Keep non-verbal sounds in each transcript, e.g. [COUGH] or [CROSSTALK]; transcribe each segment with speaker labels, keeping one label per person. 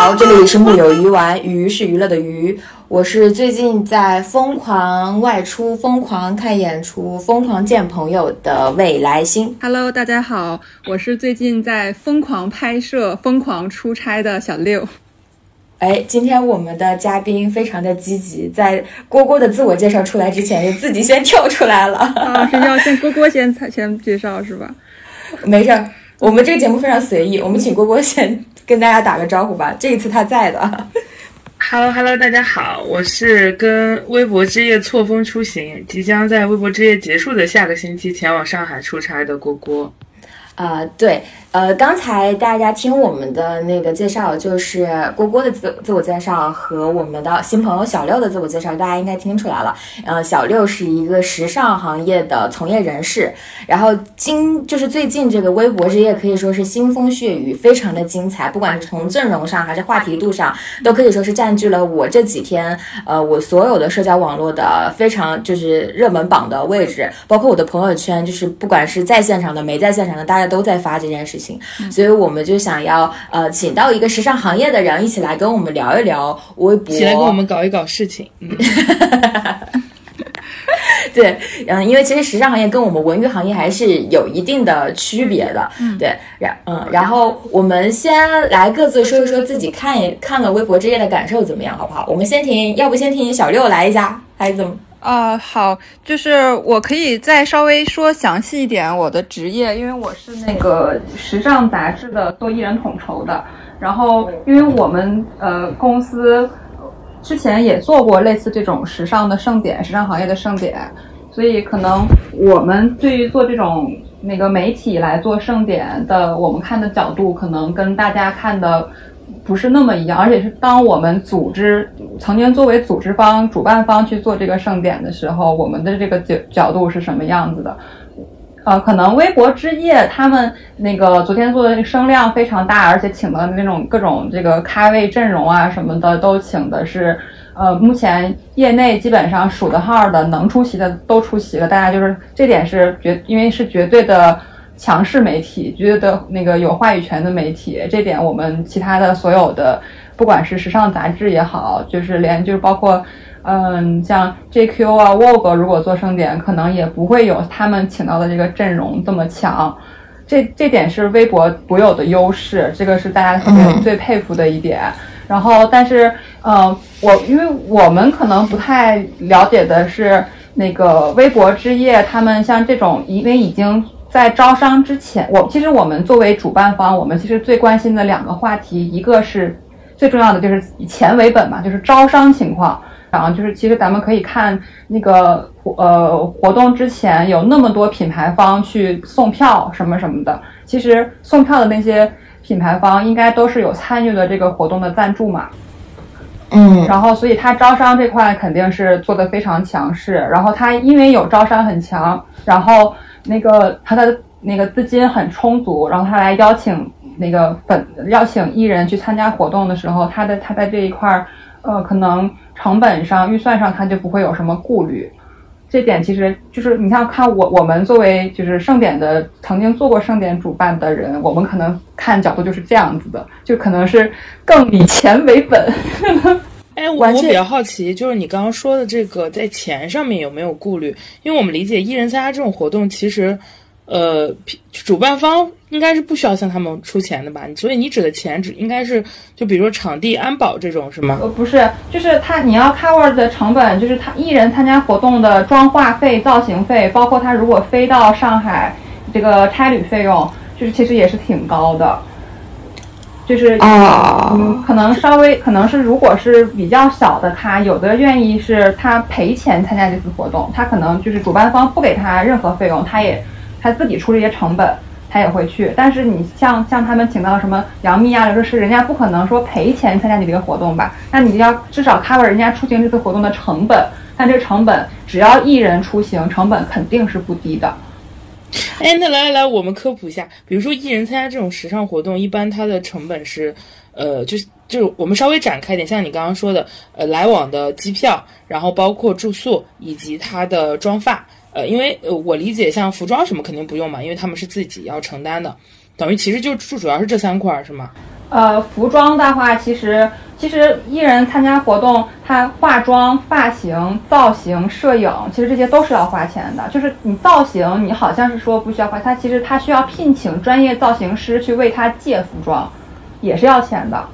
Speaker 1: 好，这里是木有鱼丸，鱼是娱乐的鱼。我是最近在疯狂外出、疯狂看演出、疯狂见朋友的未来星。
Speaker 2: Hello，大家好，我是最近在疯狂拍摄、疯狂出差的小六。
Speaker 1: 哎，今天我们的嘉宾非常的积极，在郭郭的自我介绍出来之前，就自己先跳出来了。
Speaker 2: 啊，是要先郭郭先先介绍是吧？[LAUGHS]
Speaker 1: 没事，我们这个节目非常随意，我们请郭郭先跟大家打个招呼吧。这一次他在的。
Speaker 3: Hello Hello，大家好，我是跟微博之夜错峰出行，即将在微博之夜结束的下个星期前往上海出差的郭郭。
Speaker 1: 啊，对。呃，刚才大家听我们的那个介绍，就是郭郭的自自我介绍和我们的新朋友小六的自我介绍，大家应该听出来了。呃，小六是一个时尚行业的从业人士，然后今就是最近这个微博之夜可以说是腥风血雨，非常的精彩，不管是从阵容上还是话题度上，都可以说是占据了我这几天呃我所有的社交网络的非常就是热门榜的位置，包括我的朋友圈，就是不管是在现场的没在现场的，大家都在发这件事情。所以我们就想要呃，请到一个时尚行业的人一起来跟我们聊一聊微博，
Speaker 3: 一起来跟我们搞一搞事情。
Speaker 1: 嗯对，嗯，因为其实时尚行业跟我们文娱行业还是有一定的区别的。嗯，对，然嗯，然后我们先来各自说一说自己看一看了微博之夜的感受怎么样，好不好？我们先听，要不先听小六来一下，还是怎么？
Speaker 2: 啊，好，就是我可以再稍微说详细一点我的职业，因为我是那个时尚杂志的做艺人统筹的。然后，因为我们呃公司之前也做过类似这种时尚的盛典，时尚行业的盛典，所以可能我们对于做这种那个媒体来做盛典的，我们看的角度可能跟大家看的。不是那么一样，而且是当我们组织曾经作为组织方、主办方去做这个盛典的时候，我们的这个角角度是什么样子的？呃，可能微博之夜他们那个昨天做的声量非常大，而且请的那种各种这个咖位阵容啊什么的，都请的是呃，目前业内基本上数得号的能出席的都出席了，大家就是这点是绝，因为是绝对的。强势媒体，觉得那个有话语权的媒体，这点我们其他的所有的，不管是时尚杂志也好，就是连就是包括，嗯，像 JQ 啊、Vogue 如果做盛典，可能也不会有他们请到的这个阵容这么强。这这点是微博独有的优势，这个是大家最最佩服的一点。然后，但是，呃，我因为我们可能不太了解的是，那个微博之夜，他们像这种，因为已经。在招商之前，我其实我们作为主办方，我们其实最关心的两个话题，一个是最重要的，就是以钱为本嘛，就是招商情况。然后就是其实咱们可以看那个呃活动之前有那么多品牌方去送票什么什么的，其实送票的那些品牌方应该都是有参与了这个活动的赞助嘛。
Speaker 1: 嗯，
Speaker 2: 然后所以他招商这块肯定是做的非常强势。然后他因为有招商很强，然后。那个他的那个资金很充足，然后他来邀请那个粉邀请艺人去参加活动的时候，他的他在这一块儿，呃，可能成本上、预算上他就不会有什么顾虑。这点其实就是你像看我我们作为就是盛典的曾经做过盛典主办的人，我们可能看角度就是这样子的，就可能是更以钱为本。
Speaker 3: 哎，我我比较好奇，就是你刚刚说的这个在钱上面有没有顾虑？因为我们理解艺人参加这种活动，其实，呃，主办方应该是不需要向他们出钱的吧？所以你指的钱只应该是就比如说场地安保这种是吗？
Speaker 2: 呃，不是，就是他你要 cover 的成本，就是他艺人参加活动的妆化费、造型费，包括他如果飞到上海这个差旅费用，就是其实也是挺高的。就是嗯，可能稍微可能是，如果是比较小的，他有的愿意是他赔钱参加这次活动，他可能就是主办方不给他任何费用，他也他自己出这些成本，他也会去。但是你像像他们请到什么杨幂啊、刘诗诗，人家不可能说赔钱参加你这个活动吧？那你要至少 cover 人家出行这次活动的成本，但这个成本只要艺人出行，成本肯定是不低的。[LAUGHS]
Speaker 3: 哎，那来来来，我们科普一下，比如说艺人参加这种时尚活动，一般它的成本是，呃，就是就是我们稍微展开一点，像你刚刚说的，呃，来往的机票，然后包括住宿以及他的妆发，呃，因为呃我理解像服装什么肯定不用嘛，因为他们是自己要承担的，等于其实就就主要是这三块是吗？
Speaker 2: 呃，服装的话，其实其实艺人参加活动，他化妆、发型、造型、摄影，其实这些都是要花钱的。就是你造型，你好像是说不需要花，他其实他需要聘请专业造型师去为他借服装，也是要钱的。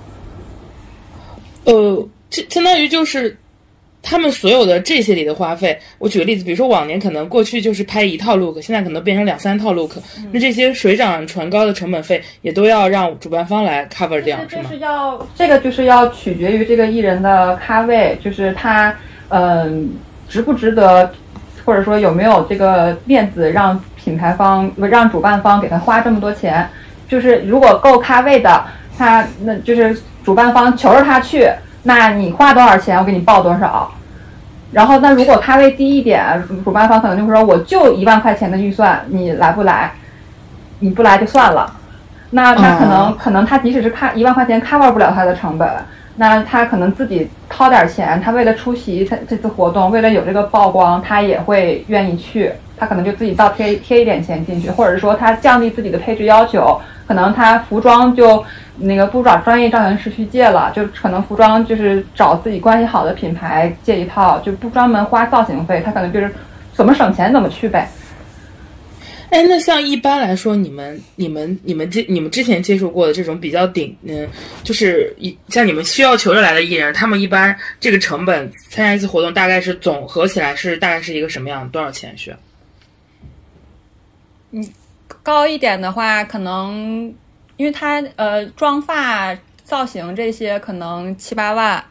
Speaker 3: 呃，这相当于就是。他们所有的这些里的花费，我举个例子，比如说往年可能过去就是拍一套 look，现在可能变成两三套 look，那这些水涨船高的成本费也都要让主办方来 cover 掉，
Speaker 2: 是吗？这是要这个就是要取决于这个艺人的咖位，就是他嗯值不值得，或者说有没有这个面子让品牌方让主办方给他花这么多钱，就是如果够咖位的，他那就是主办方求着他去。那你花多少钱，我给你报多少。然后，那如果咖位低一点，主办方可能就会说，我就一万块钱的预算，你来不来？你不来就算了。那他可能可能他即使是看一万块钱 cover 不了他的成本，那他可能自己掏点钱，他为了出席他这次活动，为了有这个曝光，他也会愿意去。他可能就自己倒贴贴一点钱进去，或者说他降低自己的配置要求，可能他服装就。那个不找专业造型师去借了，就可能服装就是找自己关系好的品牌借一套，就不专门花造型费，他可能就是怎么省钱怎么去呗。
Speaker 3: 哎，那像一般来说，你们、你们、你们接、你们之前接触过的这种比较顶，嗯，就是一像你们需要求着来的艺人，他们一般这个成本参加一次活动大概是总合起来是大概是一个什么样？多少钱需要？
Speaker 2: 嗯，高一点的话可能。因为他呃妆发造型这些可能七八万，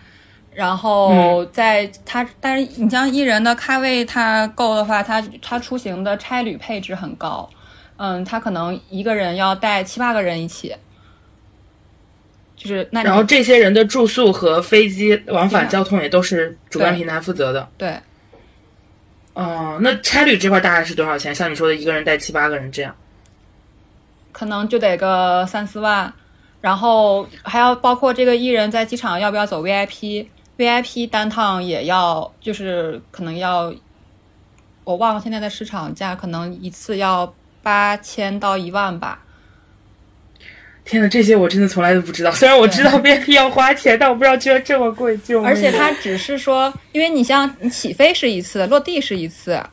Speaker 2: 然后在他但是你像艺人的咖位他够的话，他他出行的差旅配置很高，嗯，他可能一个人要带七八个人一起，就是那
Speaker 3: 然后这些人的住宿和飞机往返交通也都是主办平台负责的，
Speaker 2: 对。
Speaker 3: 哦，那差旅这块大概是多少钱？像你说的一个人带七八个人这样。
Speaker 2: 可能就得个三四万，然后还要包括这个艺人在机场要不要走 VIP，VIP 单趟也要，就是可能要，我忘了现在的市场价，可能一次要八千到一万吧。
Speaker 3: 天呐，这些我真的从来都不知道。虽然我知道 VIP 要花钱，但我不知道居然这么贵。就
Speaker 2: 而且它只是说，因为你像你起飞是一次，落地是一次。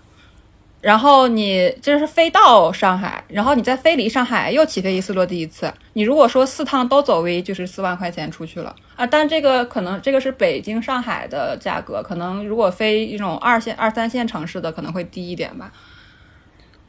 Speaker 2: 然后你这是飞到上海，然后你再飞离上海又起飞一次落地一次。你如果说四趟都走 V，就是四万块钱出去了啊！但这个可能这个是北京上海的价格，可能如果飞一种二线二三线城市的可能会低一点吧。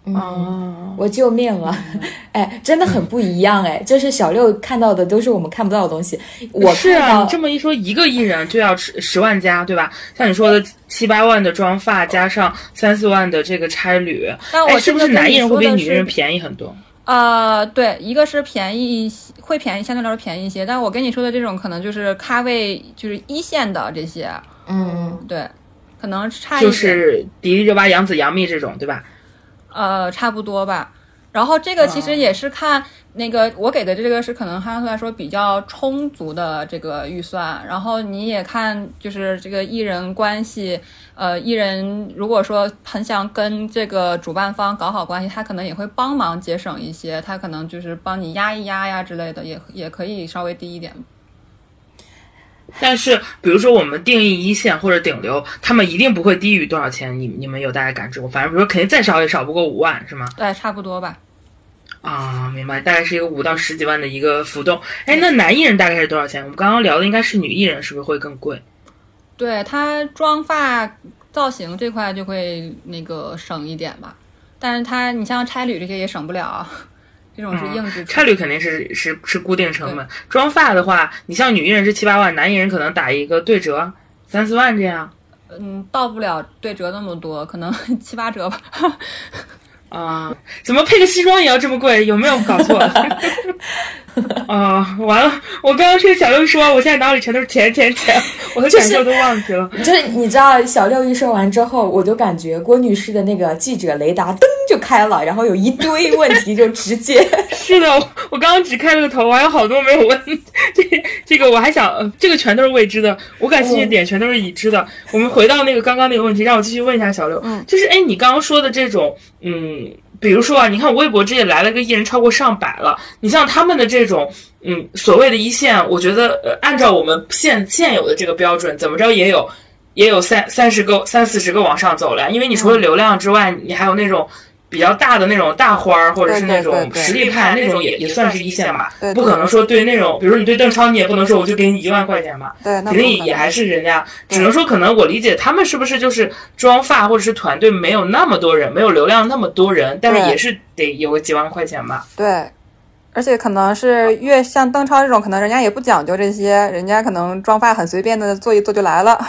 Speaker 1: 哦，我救命了！[LAUGHS] 哎，真的很不一样哎，就是小六看到的都是我们看不到的东西。我
Speaker 3: 是啊，这么一说，一个艺人就要十十万加，对吧？像你说的七八万的妆发，加上三四万的这个差旅，那我，是不是男艺人会比女艺人便宜很多？
Speaker 2: 呃，对，一个是便宜一些，会便宜相对来说便宜一些。但我跟你说的这种，可能就是咖位就是一线的这些，
Speaker 1: 嗯，
Speaker 2: 对，可能差
Speaker 3: 就是迪丽热巴、杨紫、杨幂这种，对吧？
Speaker 2: 呃，差不多吧。然后这个其实也是看那个我给的这个是可能相对来说比较充足的这个预算。然后你也看就是这个艺人关系，呃，艺人如果说很想跟这个主办方搞好关系，他可能也会帮忙节省一些，他可能就是帮你压一压呀之类的，也也可以稍微低一点。
Speaker 3: 但是，比如说我们定义一线或者顶流，他们一定不会低于多少钱？你你们有大概感知过？反正比如说肯定再少也少不过五万，是吗？
Speaker 2: 对，差不多吧。
Speaker 3: 啊，明白，大概是一个五到十几万的一个浮动。哎，那男艺人大概是多少钱？我们刚刚聊的应该是女艺人，是不是会更贵？
Speaker 2: 对他妆发造型这块就会那个省一点吧，但是他你像差旅这些也省不了。这种是硬支
Speaker 3: 差旅肯定是是是固定成本。妆发的话，你像女艺人是七八万，男艺人可能打一个对折三四万这样。
Speaker 2: 嗯，到不了对折那么多，可能 [LAUGHS] 七八折吧。
Speaker 3: 啊，怎么配个西装也要这么贵？有没有搞错？[LAUGHS] [LAUGHS] 啊，完了！我刚刚听小六说，我现在脑里全都是钱钱钱，我的感受都忘记了。
Speaker 1: 就是你知道，小六一说完之后，我就感觉郭女士的那个记者雷达噔就开了，然后有一堆 [LAUGHS] 问题就直接。[LAUGHS]
Speaker 3: 是的，我刚刚只开了个头，我还有好多没有问。这这个我还想，这个全都是未知的，我感兴趣的点全都是已知的。我们回到那个刚刚那个问题，让我继续问一下小六，嗯，就是哎，你刚刚说的这种，嗯，比如说啊，你看微博这也来了个艺人超过上百了，你像他们的这种，嗯，所谓的一线，我觉得呃，按照我们现现有的这个标准，怎么着也有。也有三三十个、三四十个往上走了，因为你除了流量之外，你还有那种比较大的那种大花儿，或者是那种实力派那种，也也算是一线吧。不可能说对那种，比如说你对邓超，你也不能说我就给你一万块钱吧。
Speaker 2: 对，
Speaker 3: 肯定也还是人家。只能说可能我理解他们是不是就是妆发或者是团队没有那么多人，没有流量那么多人，但是也是得有个几万块钱吧。
Speaker 2: 对，而且可能是越像邓超这种，可能人家也不讲究这些，人家可能妆发很随便的做一做就来了。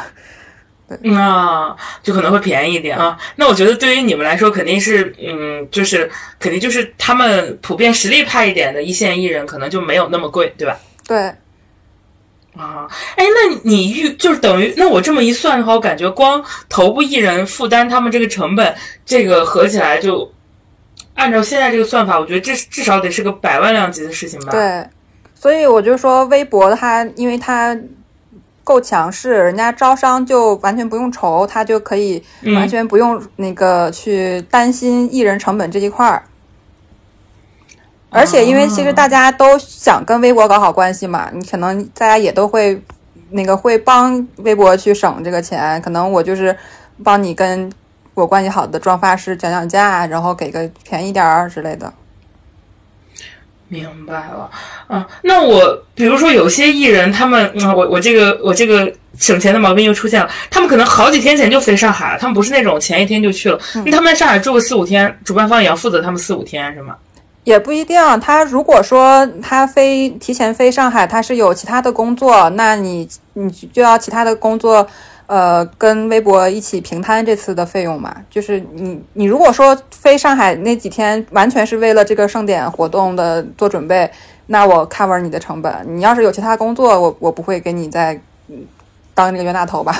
Speaker 3: 那就可能会便宜一点啊。那我觉得对于你们来说，肯定是，嗯，就是肯定就是他们普遍实力派一点的一线艺人，可能就没有那么贵，对吧？
Speaker 2: 对。
Speaker 3: 啊，哎，那你预就是等于，那我这么一算的话，我感觉光头部艺人负担他们这个成本，这个合起来就，按照现在这个算法，我觉得这至少得是个百万量级的事情吧？
Speaker 2: 对。所以我就说，微博它，因为它。够强势，人家招商就完全不用愁，他就可以完全不用那个去担心艺人成本这一块儿。而且，因为其实大家都想跟微博搞好关系嘛，你可能大家也都会那个会帮微博去省这个钱。可能我就是帮你跟我关系好的妆发师讲讲价，然后给个便宜点儿之类的。
Speaker 3: 明白了，啊，那我比如说有些艺人，他们，嗯，我我这个我这个省钱的毛病又出现了，他们可能好几天前就飞上海了，他们不是那种前一天就去了，那他们在上海住个四五天，主办方也要负责他们四五天是吗？
Speaker 2: 也不一定，他如果说他飞提前飞上海，他是有其他的工作，那你你就要其他的工作。呃，跟微博一起平摊这次的费用嘛，就是你你如果说飞上海那几天完全是为了这个盛典活动的做准备，那我 cover 你的成本。你要是有其他工作，我我不会给你再当这个冤大头吧。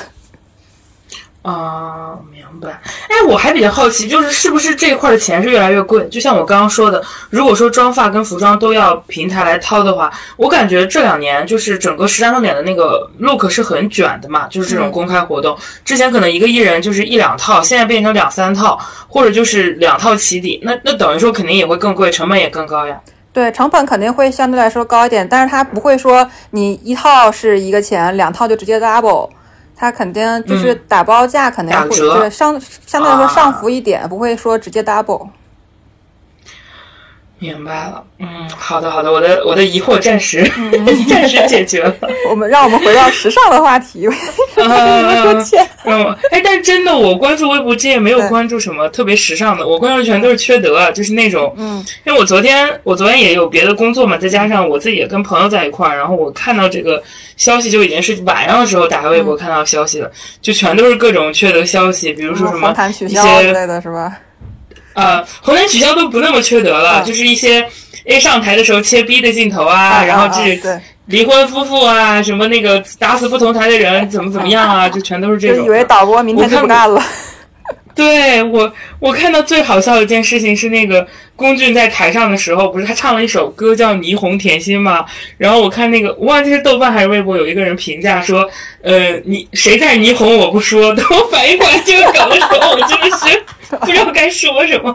Speaker 3: 啊，明白。哎，我还比较好奇，就是是不是这一块的钱是越来越贵？就像我刚刚说的，如果说妆发跟服装都要平台来掏的话，我感觉这两年就是整个时尚盛典的那个 look 是很卷的嘛，就是这种公开活动。之前可能一个艺人就是一两套，现在变成两三套，或者就是两套起底，那 [LAUGHS] 那等于说肯定也会更贵，成本也更高呀。
Speaker 2: 对，成本肯定会相对来说高一点，但是它不会说你一套是一个钱，两套就直接 double。它肯定就是打包价，肯定会就是相相对来说上浮一点，不会说直接 double。
Speaker 3: 明白了，嗯，好的好的，我的我的疑惑暂时 [LAUGHS] 暂时解决了。[LAUGHS]
Speaker 2: 我们让我们回到时尚的话题。[LAUGHS]
Speaker 3: 嗯，哎，但真的，我关注微博，这也没有关注什么特别时尚的，我关注全都是缺德，就是那种，嗯，因为我昨天我昨天也有别的工作嘛，再加上我自己也跟朋友在一块儿，然后我看到这个消息就已经是晚上的时候打开微博看到消息了，就全都是各种缺德消息，比如说什么
Speaker 2: 一些之类的是吧？
Speaker 3: 呃，红毯取消都不那么缺德了，就是一些 A 上台的时候切 B 的镜头啊，然后这离婚夫妇啊，什么那个打死不同台的人怎么怎么样啊，就全都是这种。
Speaker 2: 以为导播明天就不干了。
Speaker 3: 对我，我看到最好笑的一件事情是那个龚俊在台上的时候，不是他唱了一首歌叫《霓虹甜心》吗？然后我看那个，我忘记是豆瓣还是微博，有一个人评价说，呃，你谁在霓虹我不说，等我反应过来这个梗的时候，我真的是。不知道该说什么。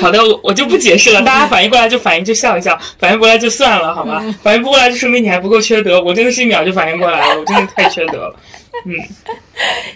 Speaker 3: 好的，我我就不解释了。大家反应过来就反应，就笑一笑；反应不过来就算了，好吗？反应不过来就说明你还不够缺德。我真的是一秒就反应过来了，我真的太缺德了。嗯，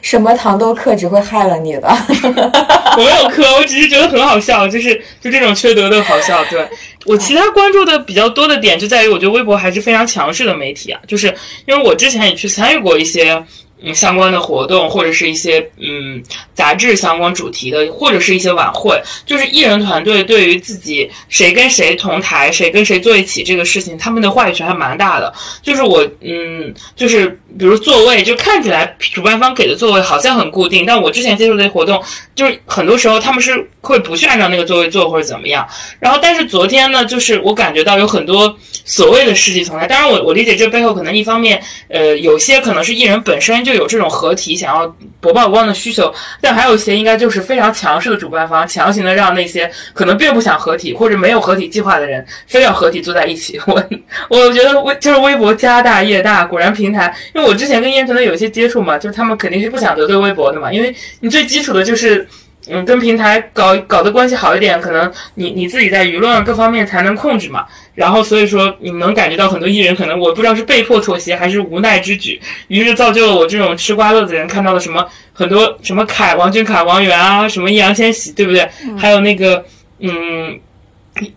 Speaker 1: 什么糖都克只会害了你的。[LAUGHS]
Speaker 3: 我没有磕，我只是觉得很好笑，就是就这种缺德的好笑。对我其他关注的比较多的点就在于，我觉得微博还是非常强势的媒体啊，就是因为我之前也去参与过一些。嗯，相关的活动或者是一些嗯杂志相关主题的，或者是一些晚会，就是艺人团队对于自己谁跟谁同台，谁跟谁坐一起这个事情，他们的话语权还蛮大的。就是我嗯，就是比如座位，就看起来主办方给的座位好像很固定，但我之前接触的活动，就是很多时候他们是会不去按照那个座位坐或者怎么样。然后，但是昨天呢，就是我感觉到有很多所谓的世纪从来，当然我我理解这背后可能一方面，呃，有些可能是艺人本身就有这种合体想要博曝光的需求，但还有一些应该就是非常强势的主办方强行的让那些可能并不想合体或者没有合体计划的人非要合体坐在一起。我我觉得微就是微博家大业大，果然平台因为。我之前跟燕城的有一些接触嘛，就是他们肯定是不想得罪微博的嘛，因为你最基础的就是，嗯，跟平台搞搞的关系好一点，可能你你自己在舆论各方面才能控制嘛。然后所以说你能感觉到很多艺人可能我不知道是被迫妥协还是无奈之举，于是造就了我这种吃瓜乐子人看到了什么很多什么凯王俊凯王源啊，什么易烊千玺对不对？还有那个嗯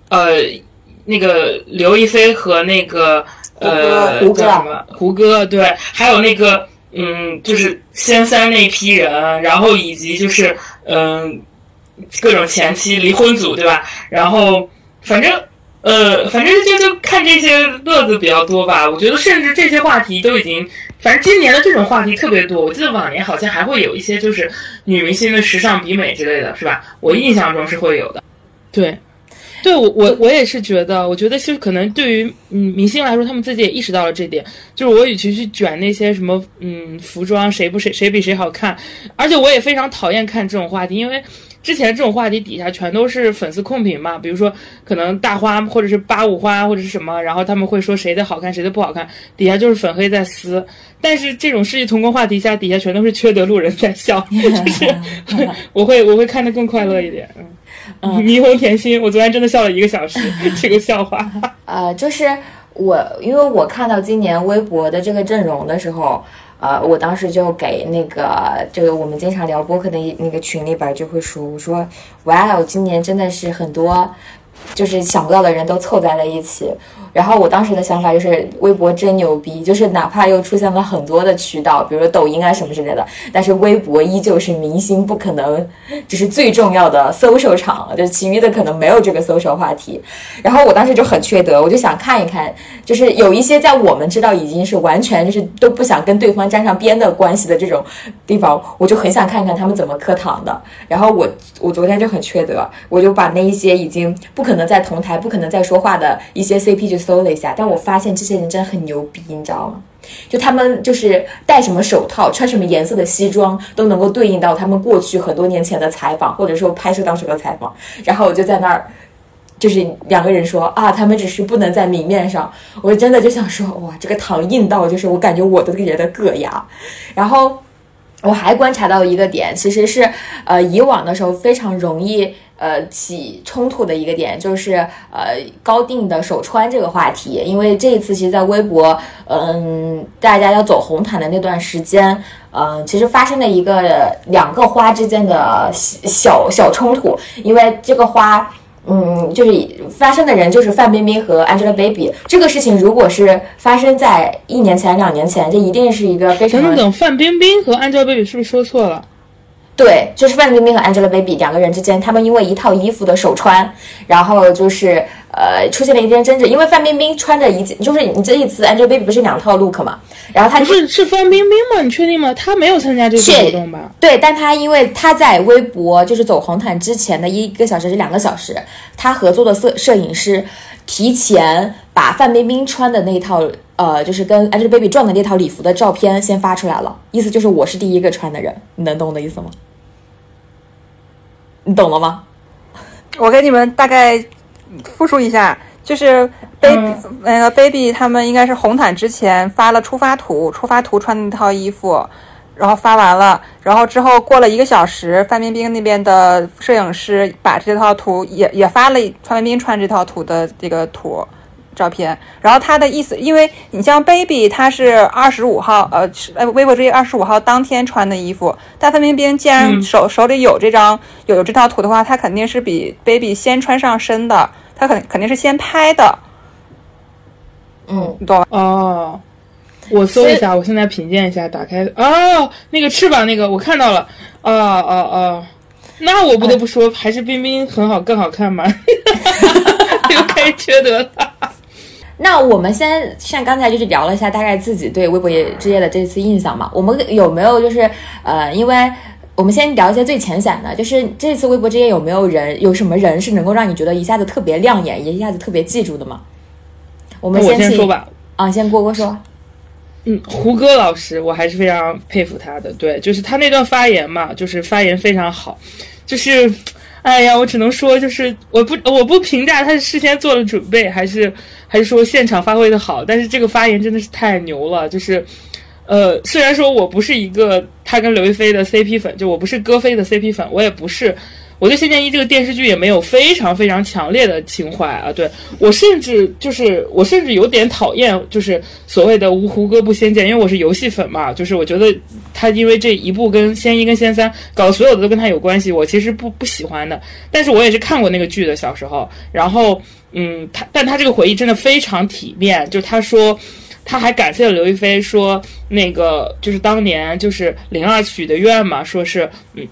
Speaker 3: 呃那个刘亦菲和那个。呃，
Speaker 1: 胡歌
Speaker 3: 什么？胡歌对，还有那个，嗯，就是仙三那批人，然后以及就是嗯，各种前妻离婚组，对吧？然后反正呃，反正就就看这些乐子比较多吧。我觉得甚至这些话题都已经，反正今年的这种话题特别多。我记得往年好像还会有一些就是女明星的时尚比美之类的是吧？我印象中是会有的，
Speaker 4: 对。对我我我也是觉得，我觉得其实可能对于嗯明星来说，他们自己也意识到了这点。就是我与其去卷那些什么嗯服装谁不谁谁比谁好看，而且我也非常讨厌看这种话题，因为之前这种话题底下全都是粉丝控评嘛。比如说可能大花或者是八五花或者是什么，然后他们会说谁的好看谁的不好看，底下就是粉黑在撕。但是这种世纪同工话题下，底下全都是缺德路人在笑，[LAUGHS] 就是 [LAUGHS] [LAUGHS] 我会我会看得更快乐一点，嗯。霓虹甜心，我昨天真的笑了一个小时，[LAUGHS] 这个笑话。[LAUGHS]
Speaker 1: 呃，就是我，因为我看到今年微博的这个阵容的时候，呃，我当时就给那个这个我们经常聊播客的那个群里边就会说，我说，哇哦，今年真的是很多，就是想不到的人都凑在了一起。然后我当时的想法就是，微博真牛逼，就是哪怕又出现了很多的渠道，比如说抖音啊什么之类的，但是微博依旧是明星不可能就是最重要的 social 场，就其余的可能没有这个 social 话题。然后我当时就很缺德，我就想看一看，就是有一些在我们知道已经是完全就是都不想跟对方沾上边的关系的这种地方，我就很想看看他们怎么磕糖的。然后我我昨天就很缺德，我就把那一些已经不可能能在同台、不可能再说话的一些 CP 就。搜了一下，但我发现这些人真的很牛逼，你知道吗？就他们就是戴什么手套、穿什么颜色的西装，都能够对应到他们过去很多年前的采访，或者说拍摄当时的采访。然后我就在那儿，就是两个人说啊，他们只是不能在明面上。我真的就想说，哇，这个糖硬到就是我感觉我都觉得硌牙。然后我还观察到一个点，其实是呃，以往的时候非常容易。呃，起冲突的一个点就是呃高定的手穿这个话题，因为这一次其实，在微博，嗯，大家要走红毯的那段时间，嗯，其实发生了一个两个花之间的小小冲突，因为这个花，嗯，就是发生的人就是范冰冰和 Angelababy，这个事情如果是发生在一年前、两年前，这一定是一个非常
Speaker 4: 等等，范冰冰和 Angelababy 是不是说错了？
Speaker 1: 对，就是范冰冰和 Angelababy 两个人之间，他们因为一套衣服的手穿，然后就是呃出现了一件争执。因为范冰冰穿着一件，就是你这一次 Angelababy 不是两套 look 嘛，然后她
Speaker 4: 不是是范冰冰吗？你确定吗？她没有参加这个活动吧？
Speaker 1: 对，但她因为她在微博就是走红毯之前的一个小时是两个小时，她合作的摄摄影师提前把范冰冰穿的那套呃就是跟 Angelababy 撞的那套礼服的照片先发出来了，意思就是我是第一个穿的人，你能懂我的意思吗？你懂了吗？
Speaker 4: 我给你们大概复述一下，就是 baby 那个 baby 他们应该是红毯之前发了出发图，出发图穿那套衣服，然后发完了，然后之后过了一个小时，范冰冰那边的摄影师把这套图也也发了范冰冰穿这套图的这个图。照片，然后他的意思，因为你像 baby，他是二十五号，呃，呃，微博这些二十五号当天穿的衣服。但范冰冰既然手手里有这张有有这套图的话，他肯定是比 baby 先穿上身的，他肯肯定是先拍的。
Speaker 1: 嗯，
Speaker 4: 你懂哦。我搜一下，我现在品鉴一下，打开哦，那个翅膀那个我看到了，哦哦哦，那我不得不说，还是冰冰很好，更好看嘛，[LAUGHS] [LAUGHS] 又开缺德了。
Speaker 1: 那我们先像刚才就是聊了一下大概自己对微博之夜的这次印象嘛，我们有没有就是呃，因为我们先聊一些最浅显的，就是这次微博之夜有没有人有什么人是能够让你觉得一下子特别亮眼，也一下子特别记住的吗？我们
Speaker 3: 先说吧，
Speaker 1: 啊，先郭郭说。
Speaker 3: 嗯，胡歌老师，我还是非常佩服他的。对，就是他那段发言嘛，就是发言非常好。就是，哎呀，我只能说，就是我不我不评价他是事先做了准备，还是还是说现场发挥的好。但是这个发言真的是太牛了。就是，呃，虽然说我不是一个他跟刘亦菲的 CP 粉，就我不是歌飞的 CP 粉，我也不是。我对《仙剑一》这个电视剧也没有非常非常强烈的情怀啊，对我甚至就是我甚至有点讨厌，就是所谓的“无胡歌不仙剑”，因为我是游戏粉嘛，就是我觉得他因为这一部跟仙一跟仙三搞的所有的都跟他有关系，我其实不不喜欢的。但是我也是看过那个剧的小时候，然后嗯，他但他这个回忆真的非常体面，就他说他还感谢了刘亦菲，说那个就是当年就是灵儿许的愿嘛，说是嗯。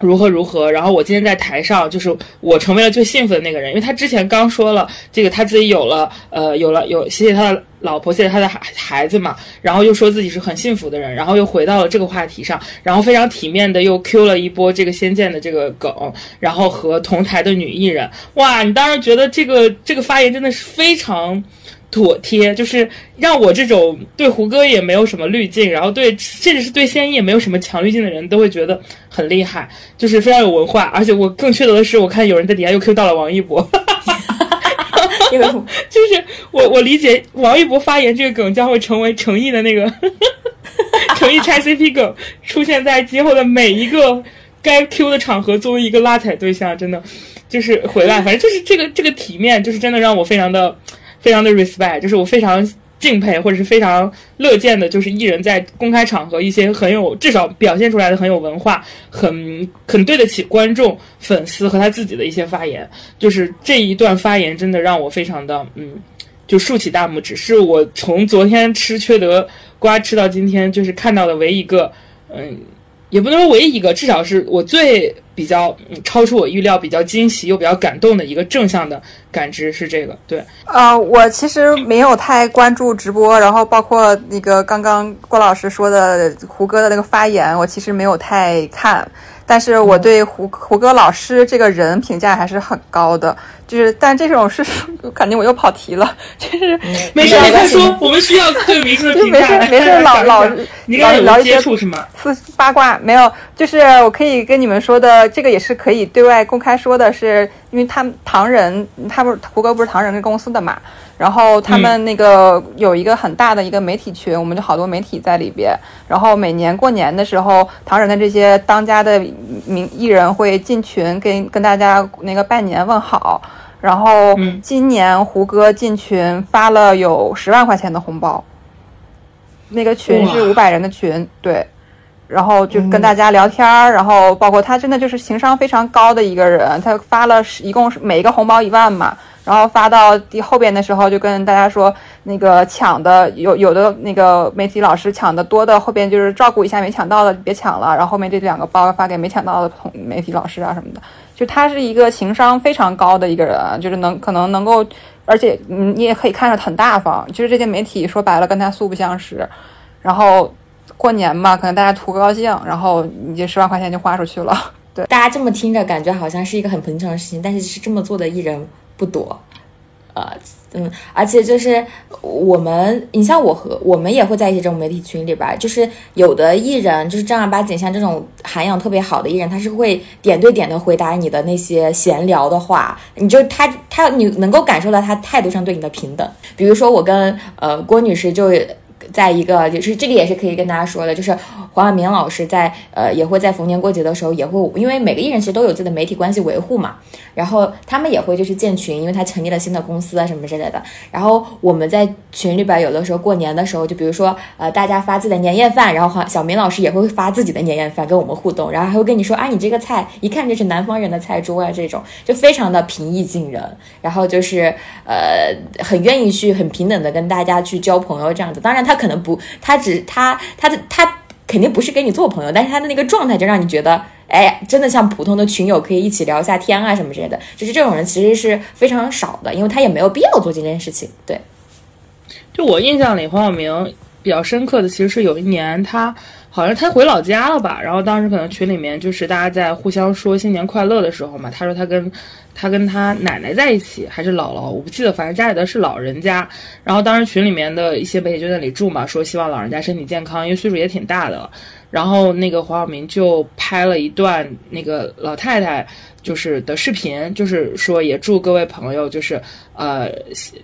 Speaker 3: 如何如何？然后我今天在台上，就是我成为了最幸福的那个人，因为他之前刚说了这个他自己有了，呃，有了有谢谢他的老婆，谢谢他的孩孩子嘛，然后又说自己是很幸福的人，然后又回到了这个话题上，然后非常体面的又 Q 了一波这个仙剑的这个梗，然后和同台的女艺人，哇，你当时觉得这个这个发言真的是非常。妥帖，就是让我这种对胡歌也没有什么滤镜，然后对甚至是对仙一也没有什么强滤镜的人都会觉得很厉害，就是非常有文化。而且我更缺德的是，我看有人在底下又 Q 到了王一博，因为 [LAUGHS] 就是我我理解王一博发言这个梗将会成为诚意的那个 [LAUGHS] 诚意拆 CP 梗，出现在今后的每一个该 Q 的场合，作为一个拉踩对象，真的就是回来，反正就是这个这个体面，就是真的让我非常的。非常的 respect，就是我非常敬佩或者是非常乐见的，就是艺人在公开场合一些很有至少表现出来的很有文化、很很对得起观众、粉丝和他自己的一些发言。就是这一段发言真的让我非常的嗯，就竖起大拇指，是我从昨天吃缺德瓜吃到今天就是看到的唯一一个嗯。也不能说唯一一个，至少是我最比较超出我预料、比较惊喜又比较感动的一个正向的感知是这个。对，
Speaker 2: 啊，我其实没有太关注直播，然后包括那个刚刚郭老师说的胡歌的那个发言，我其实没有太看。但是我对胡胡歌老师这个人评价还是很高的，就是但这种是 [LAUGHS] 肯定我又跑题了，就是
Speaker 3: 没事你再说，我们需要对明星的评价。
Speaker 2: 没事没事，老老老聊一些
Speaker 3: 是吗？
Speaker 2: 八卦没有，就是我可以跟你们说的，这个也是可以对外公开说的，是因为他们唐人，他不是胡歌不是唐人公司的嘛。然后他们那个有一个很大的一个媒体群，我们就好多媒体在里边。然后每年过年的时候，唐人的这些当家的名艺人会进群跟跟大家那个拜年问好。然后今年胡歌进群发了有十万块钱的红包，那个群是五百人的群，对。然后就跟大家聊天儿，然后包括他真的就是情商非常高的一个人，他发了一共是每一个红包一万嘛。然后发到第后边的时候，就跟大家说，那个抢的有有的那个媒体老师抢的多的，后边就是照顾一下没抢到的，别抢了。然后后面这两个包发给没抢到的同媒体老师啊什么的。就他是一个情商非常高的一个人，就是能可能能够，而且你也可以看着很大方。就是这些媒体说白了跟他素不相识。然后过年嘛，可能大家图个高兴，然后你这十万块钱就花出去了。[LAUGHS] 对，
Speaker 1: 大家这么听着，感觉好像是一个很平常的事情，但是是这么做的艺人。不多，呃，嗯，而且就是我们，你像我和我们也会在一些这种媒体群里边，就是有的艺人就是正儿八经，像这种涵养特别好的艺人，他是会点对点的回答你的那些闲聊的话，你就他他你能够感受到他态度上对你的平等。比如说我跟呃郭女士就。在一个就是这个也是可以跟大家说的，就是黄晓明老师在呃也会在逢年过节的时候也会，因为每个艺人其实都有自己的媒体关系维护嘛，然后他们也会就是建群，因为他成立了新的公司啊什么之类的。然后我们在群里边有的时候过年的时候，就比如说呃大家发自己的年夜饭，然后黄晓明老师也会发自己的年夜饭跟我们互动，然后还会跟你说啊你这个菜一看就是南方人的菜桌啊这种，就非常的平易近人，然后就是呃很愿意去很平等的跟大家去交朋友这样子。当然他。可能不，他只他他的他肯定不是跟你做朋友，但是他的那个状态就让你觉得，哎，真的像普通的群友可以一起聊一下天啊什么之类的。就是这种人其实是非常少的，因为他也没有必要做这件事情。对，
Speaker 3: 就我印象里，黄晓明比较深刻的其实是有一年他好像他回老家了吧，然后当时可能群里面就是大家在互相说新年快乐的时候嘛，他说他跟他跟他奶奶在一起还是姥姥，我不记得，反正家里的是老人家。然后当时群里面的一些媒体就在那里住嘛，说希望老人家身体健康，因为岁数也挺大的了。然后那个黄晓明就拍了一段那个老太太就是的视频，就是说也祝各位朋友就是呃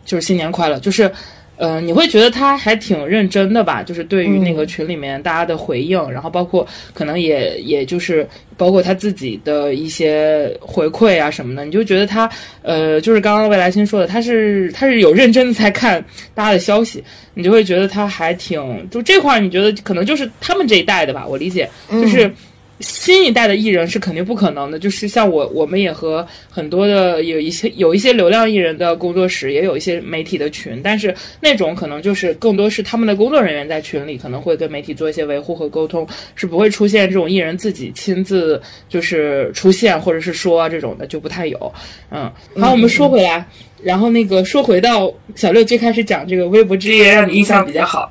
Speaker 3: 就是新年快乐，就是呃你会觉得他还挺认真的吧？就是对于那个群里面大家的回应，然后包括可能也也就是包括他自己的一些回馈啊什么的，你就觉得他呃就是刚刚未来星说的，他是他是有认真的在看大家的消息。你就会觉得他还挺就这块儿，你觉得可能就是他们这一代的吧？我理解，就是新一代的艺人是肯定不可能的。就是像我，我们也和很多的有一些有一些流量艺人的工作室，也有一些媒体的群，但是那种可能就是更多是他们的工作人员在群里，可能会跟媒体做一些维护和沟通，是不会出现这种艺人自己亲自就是出现或者是说这种的，就不太有。嗯，好，我们说回来。然后那个说回到小六最开始讲这个微博之夜，让你印象比较好。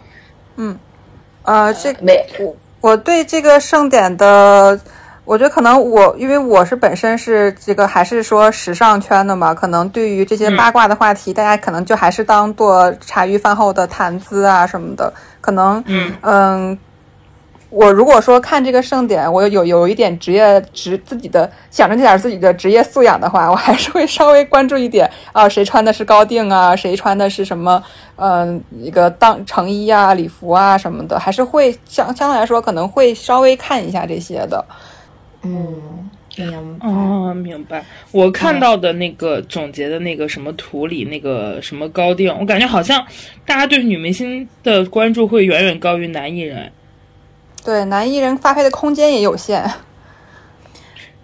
Speaker 2: 嗯，呃，这
Speaker 1: 没
Speaker 2: 我我对这个盛典的，我觉得可能我因为我是本身是这个还是说时尚圈的嘛，可能对于这些八卦的话题，大家可能就还是当做茶余饭后的谈资啊什么的，可能
Speaker 3: 嗯
Speaker 2: 嗯。我如果说看这个盛典，我有有一点职业职自己的想着点自己的职业素养的话，我还是会稍微关注一点啊，谁穿的是高定啊，谁穿的是什么，嗯，一个当成衣啊、礼服啊什么的，还是会相相对来说可能会稍微看一下这些的。
Speaker 1: 嗯，
Speaker 3: 哦，明白。我看到的那个总结的那个什么图里那个什么高定，我感觉好像大家对女明星的关注会远远高于男艺人。
Speaker 2: 对，男艺人发挥的空间也有限。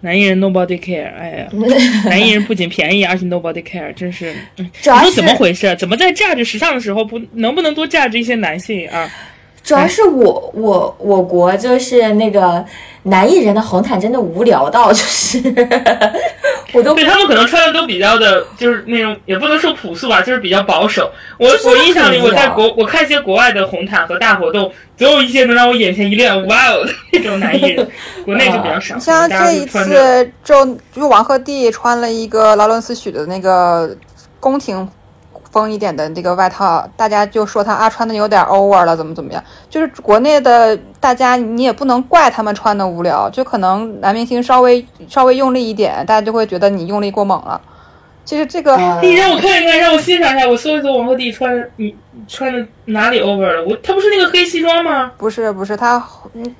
Speaker 3: 男艺人 nobody care，哎呀，[LAUGHS] 男艺人不仅便宜，而且 nobody care，真是，
Speaker 1: 主要
Speaker 3: 是怎么回事？怎么在价值时尚的时候不能不能多价值一些男性啊？
Speaker 1: 主要是我我我国就是那个。男艺人的红毯真的无聊到，就是 [LAUGHS] 我都
Speaker 3: 对他们可能穿的都比较的，就是那种也不能说朴素吧，就是比较保守。我我印象里，我在国我看一些国外的红毯和大活动，总有一些能让我眼前一亮，哇哦那种男艺人，国内就比较少。[LAUGHS]
Speaker 2: 像这一次，就就王鹤棣穿了一个劳伦斯许的那个宫廷。风一点的这个外套，大家就说他啊穿的有点 over 了，怎么怎么样？就是国内的大家，你也不能怪他们穿的无聊，就可能男明星稍微稍微用力一点，大家就会觉得你用力过猛了。其实这个，
Speaker 3: 你让我看一看，让我欣赏一下，我搜一搜王鹤棣穿你穿的哪里 over 了？我他不是那个黑西装吗？
Speaker 2: 不是不是，他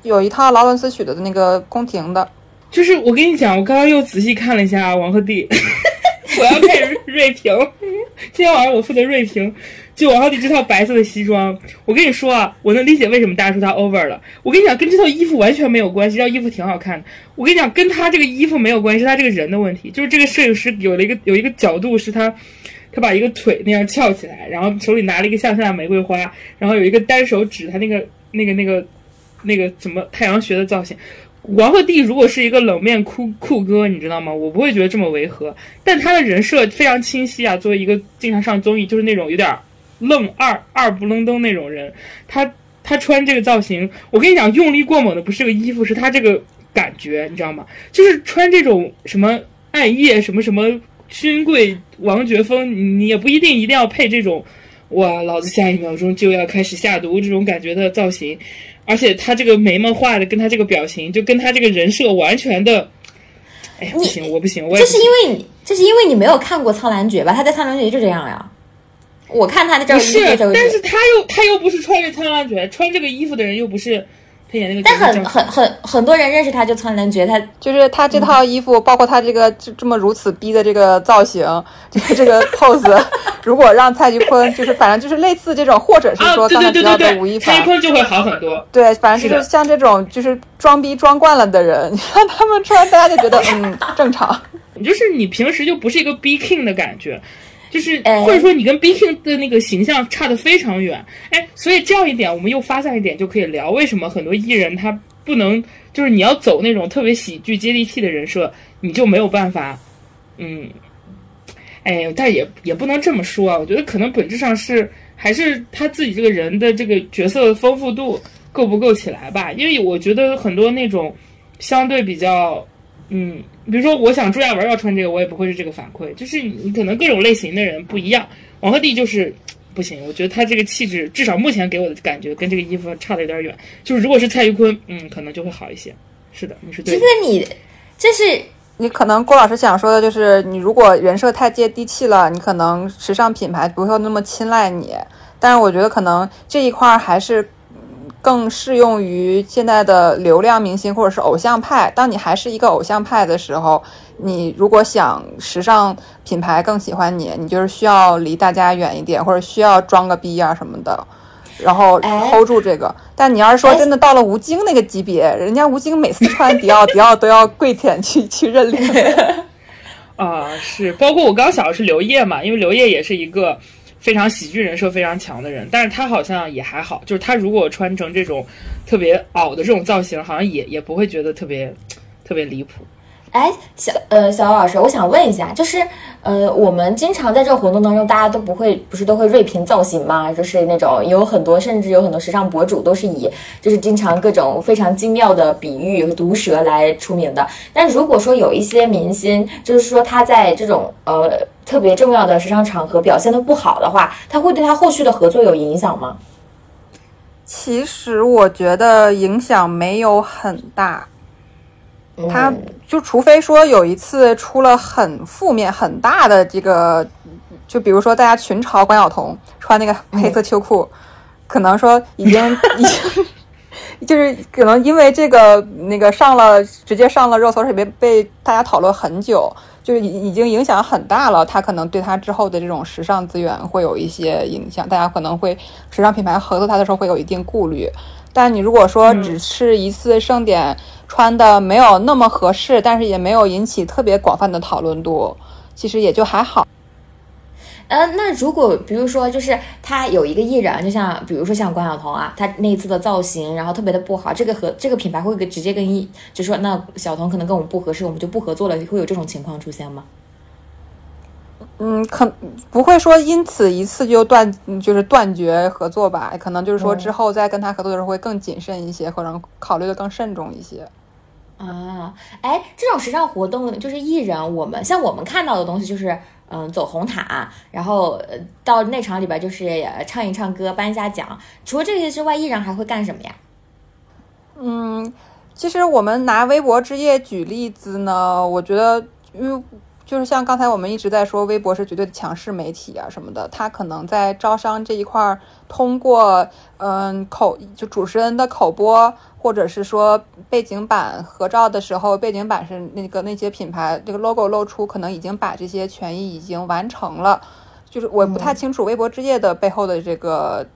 Speaker 2: 有一套劳伦斯许的那个宫廷的。
Speaker 3: 就是我跟你讲，我刚刚又仔细看了一下王鹤棣。[LAUGHS] 我要开始锐评，今天晚上我负责锐评，就王鹤棣这套白色的西装。我跟你说啊，我能理解为什么大家说他 over 了。我跟你讲，跟这套衣服完全没有关系，这套衣服挺好看的。我跟你讲，跟他这个衣服没有关系，是他这个人的问题。就是这个摄影师有了一个有一个角度，是他他把一个腿那样翘起来，然后手里拿了一个向下的玫瑰花，然后有一个单手指他那个那个那个那个怎么太阳穴的造型。王鹤棣如果是一个冷面酷酷哥，你知道吗？我不会觉得这么违和。但他的人设非常清晰啊，作为一个经常上综艺，就是那种有点愣二二不愣登那种人。他他穿这个造型，我跟你讲，用力过猛的不是个衣服，是他这个感觉，你知道吗？就是穿这种什么暗夜什么什么勋贵王爵风，你也不一定一定要配这种哇，老子下一秒钟就要开始下毒这种感觉的造型。而且他这个眉毛画的跟他这个表情，就跟他这个人设完全的，哎呀，不行，我不行，我
Speaker 1: 这是因为你，这是因为你没有看过《苍兰诀》吧？他在《苍兰诀》就这样呀。我看他的这
Speaker 3: 不是，但是他又他又不是穿着《苍兰诀》，穿这个衣服的人又不是。
Speaker 1: 但很很很很多人认识他，就苍兰诀，他
Speaker 2: 就是他这套衣服，包括他这个这这么如此逼的这个造型，这个这个 pose，如果让蔡徐坤，[LAUGHS] 就是反正就是类似这种，或者是说刚才提到的吴亦凡，
Speaker 3: 蔡徐坤就会好很多。
Speaker 2: 对，反正就是像这种就是装逼装惯了的人，[LAUGHS] 你让他们穿，大家就觉得 [LAUGHS] 嗯正常。
Speaker 3: 就是你平时就不是一个 B King 的感觉。就是，或者说你跟 B King 的那个形象差的非常远，哎，所以这样一点，我们又发现一点就可以聊，为什么很多艺人他不能，就是你要走那种特别喜剧接地气的人设，你就没有办法，嗯，哎，但也也不能这么说啊，我觉得可能本质上是还是他自己这个人的这个角色的丰富度够不够起来吧？因为我觉得很多那种相对比较，嗯，比如说我想朱亚文要穿这个，我也不会是这个反馈，就是你可能各种类型的人不一样。王鹤棣就是不行，我觉得他这个气质，至少目前给我的感觉跟这个衣服差的有点远。就是如果是蔡徐坤，嗯，可能就会好一些。是的，你是对。
Speaker 1: 这个你，这是。
Speaker 2: 你可能郭老师想说的就是，你如果人设太接地气了，你可能时尚品牌不会那么青睐你。但是我觉得可能这一块还是更适用于现在的流量明星或者是偶像派。当你还是一个偶像派的时候，你如果想时尚品牌更喜欢你，你就是需要离大家远一点，或者需要装个逼啊什么的。然后 hold 住这个，但你要是说真的到了吴京那个级别，人家吴京每次穿迪奥，迪奥都要跪舔去 [LAUGHS] 去认领。[LAUGHS]
Speaker 3: 啊，是，包括我刚想的是刘烨嘛，因为刘烨也是一个非常喜剧人设非常强的人，但是他好像也还好，就是他如果穿成这种特别袄的这种造型，好像也也不会觉得特别特别离谱。
Speaker 1: 哎，小呃小老师，我想问一下，就是呃，我们经常在这个活动当中，大家都不会不是都会锐评造型吗？就是那种有很多，甚至有很多时尚博主都是以就是经常各种非常精妙的比喻和毒舌来出名的。但如果说有一些明星，就是说他在这种呃特别重要的时尚场合表现的不好的话，他会对他后续的合作有影响吗？
Speaker 2: 其实我觉得影响没有很大。他就除非说有一次出了很负面很大的这个，就比如说大家群嘲关晓彤穿那个黑色秋裤，可能说已经 [LAUGHS] 已经就是可能因为这个那个上了直接上了热搜，是被被大家讨论很久，就是已已经影响很大了。他可能对他之后的这种时尚资源会有一些影响，大家可能会时尚品牌合作他的时候会有一定顾虑。但你如果说只是一次盛典。穿的没有那么合适，但是也没有引起特别广泛的讨论度，其实也就还好。
Speaker 1: 呃，那如果比如说，就是他有一个艺人，就像比如说像关晓彤啊，他那一次的造型，然后特别的不好，这个和这个品牌会跟直接跟一就说，那小彤可能跟我们不合适，我们就不合作了，会有这种情况出现吗？
Speaker 2: 嗯，可不会说因此一次就断，就是断绝合作吧？可能就是说之后再跟他合作的时候会更谨慎一些，可能考虑的更慎重一些。
Speaker 1: 啊，哎，这种时尚活动就是艺人，我们像我们看到的东西就是，嗯，走红毯，然后到内场里边就是唱一唱歌，颁一下奖。除了这些之外，艺人还会干什么呀？
Speaker 2: 嗯，其实我们拿微博之夜举例子呢，我觉得，因为就是像刚才我们一直在说，微博是绝对的强势媒体啊什么的，他可能在招商这一块儿，通过嗯口就主持人的口播。或者是说背景板合照的时候，背景板是那个那些品牌这个 logo 露出，可能已经把这些权益已经完成了。就是我不太清楚微博之夜的背后的这个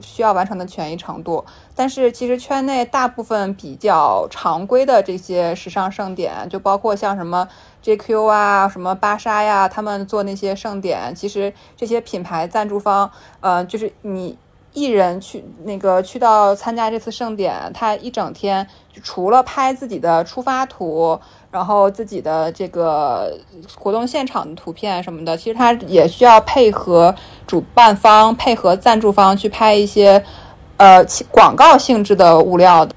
Speaker 2: 需要完成的权益程度。但是其实圈内大部分比较常规的这些时尚盛典，就包括像什么 JQ 啊、什么芭莎呀，他们做那些盛典，其实这些品牌赞助方，呃，就是你。艺人去那个去到参加这次盛典，他一整天除了拍自己的出发图，然后自己的这个活动现场的图片什么的，其实他也需要配合主办方、配合赞助方去拍一些呃广告性质的物料的。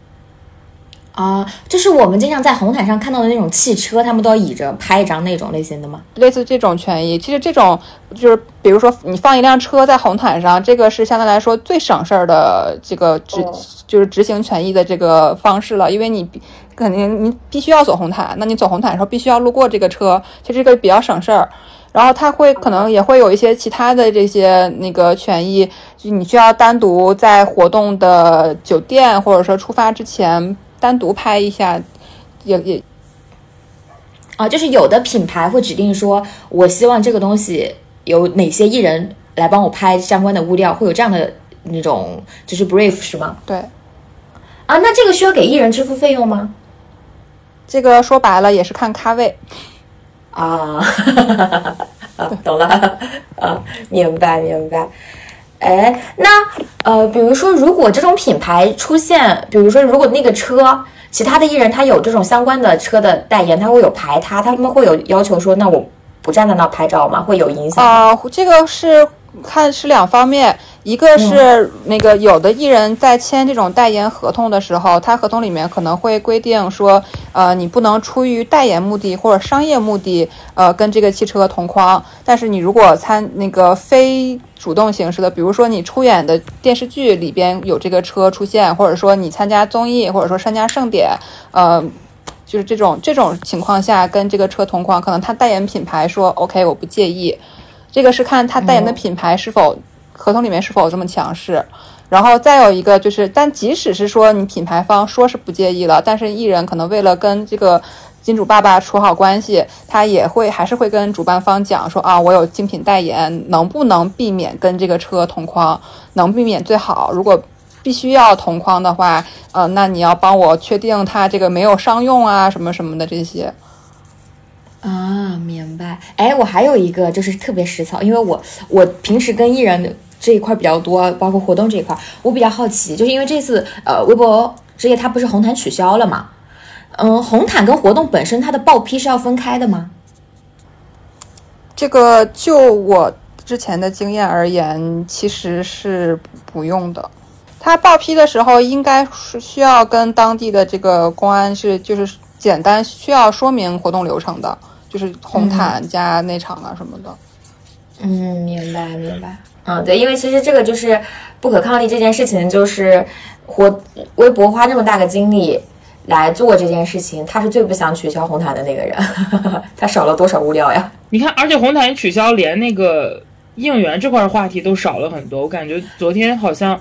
Speaker 1: 啊，就是我们经常在红毯上看到的那种汽车，他们都要倚着拍一张那种类型的吗？
Speaker 2: 类似这种权益，其实这种就是，比如说你放一辆车在红毯上，这个是相对来说最省事儿的这个执，就是执行权益的这个方式了，因为你肯定你必须要走红毯，那你走红毯的时候必须要路过这个车，其实这个比较省事儿。然后他会可能也会有一些其他的这些那个权益，就你需要单独在活动的酒店或者说出发之前。单独拍一下，也也
Speaker 1: 啊，就是有的品牌会指定说，我希望这个东西有哪些艺人来帮我拍相关的物料，会有这样的那种就是 brief 是吗？
Speaker 2: 对。
Speaker 1: 啊，那这个需要给艺人支付费用吗？
Speaker 2: 这个说白了也是看咖位。
Speaker 1: 啊，[LAUGHS] 懂了 [LAUGHS] 啊，明白明白。哎，那呃，比如说，如果这种品牌出现，比如说，如果那个车，其他的艺人他有这种相关的车的代言，他会有排他，他们会有要求说，那我不站在那拍照吗？会有影响？
Speaker 2: 啊，这个是看是两方面，一个是那个有的艺人，在签这种代言合同的时候，他合同里面可能会规定说，呃，你不能出于代言目的或者商业目的，呃，跟这个汽车同框。但是你如果参那个非主动形式的，比如说你出演的电视剧里边有这个车出现，或者说你参加综艺，或者说参加盛典，呃，就是这种这种情况下跟这个车同框，可能他代言品牌说 OK，我不介意。这个是看他代言的品牌是否合同里面是否这么强势，然后再有一个就是，但即使是说你品牌方说是不介意了，但是艺人可能为了跟这个金主爸爸处好关系，他也会还是会跟主办方讲说啊，我有精品代言，能不能避免跟这个车同框？能避免最好。如果必须要同框的话，呃，那你要帮我确定他这个没有商用啊，什么什么的这些。
Speaker 1: 啊，明白。哎，我还有一个就是特别实操，因为我我平时跟艺人这一块比较多，包括活动这一块，我比较好奇，就是因为这次呃微博之夜它不是红毯取消了嘛？嗯，红毯跟活动本身它的报批是要分开的吗？
Speaker 2: 这个就我之前的经验而言，其实是不用的。他报批的时候应该是需要跟当地的这个公安是就是简单需要说明活动流程的。就是红毯加内场啊什么的，
Speaker 1: 嗯，明白明白，嗯，对，因为其实这个就是不可抗力这件事情，就是活微博花这么大个精力来做这件事情，他是最不想取消红毯的那个人，[LAUGHS] 他少了多少物料呀？
Speaker 3: 你看，而且红毯取消，连那个应援这块话题都少了很多。我感觉昨天好像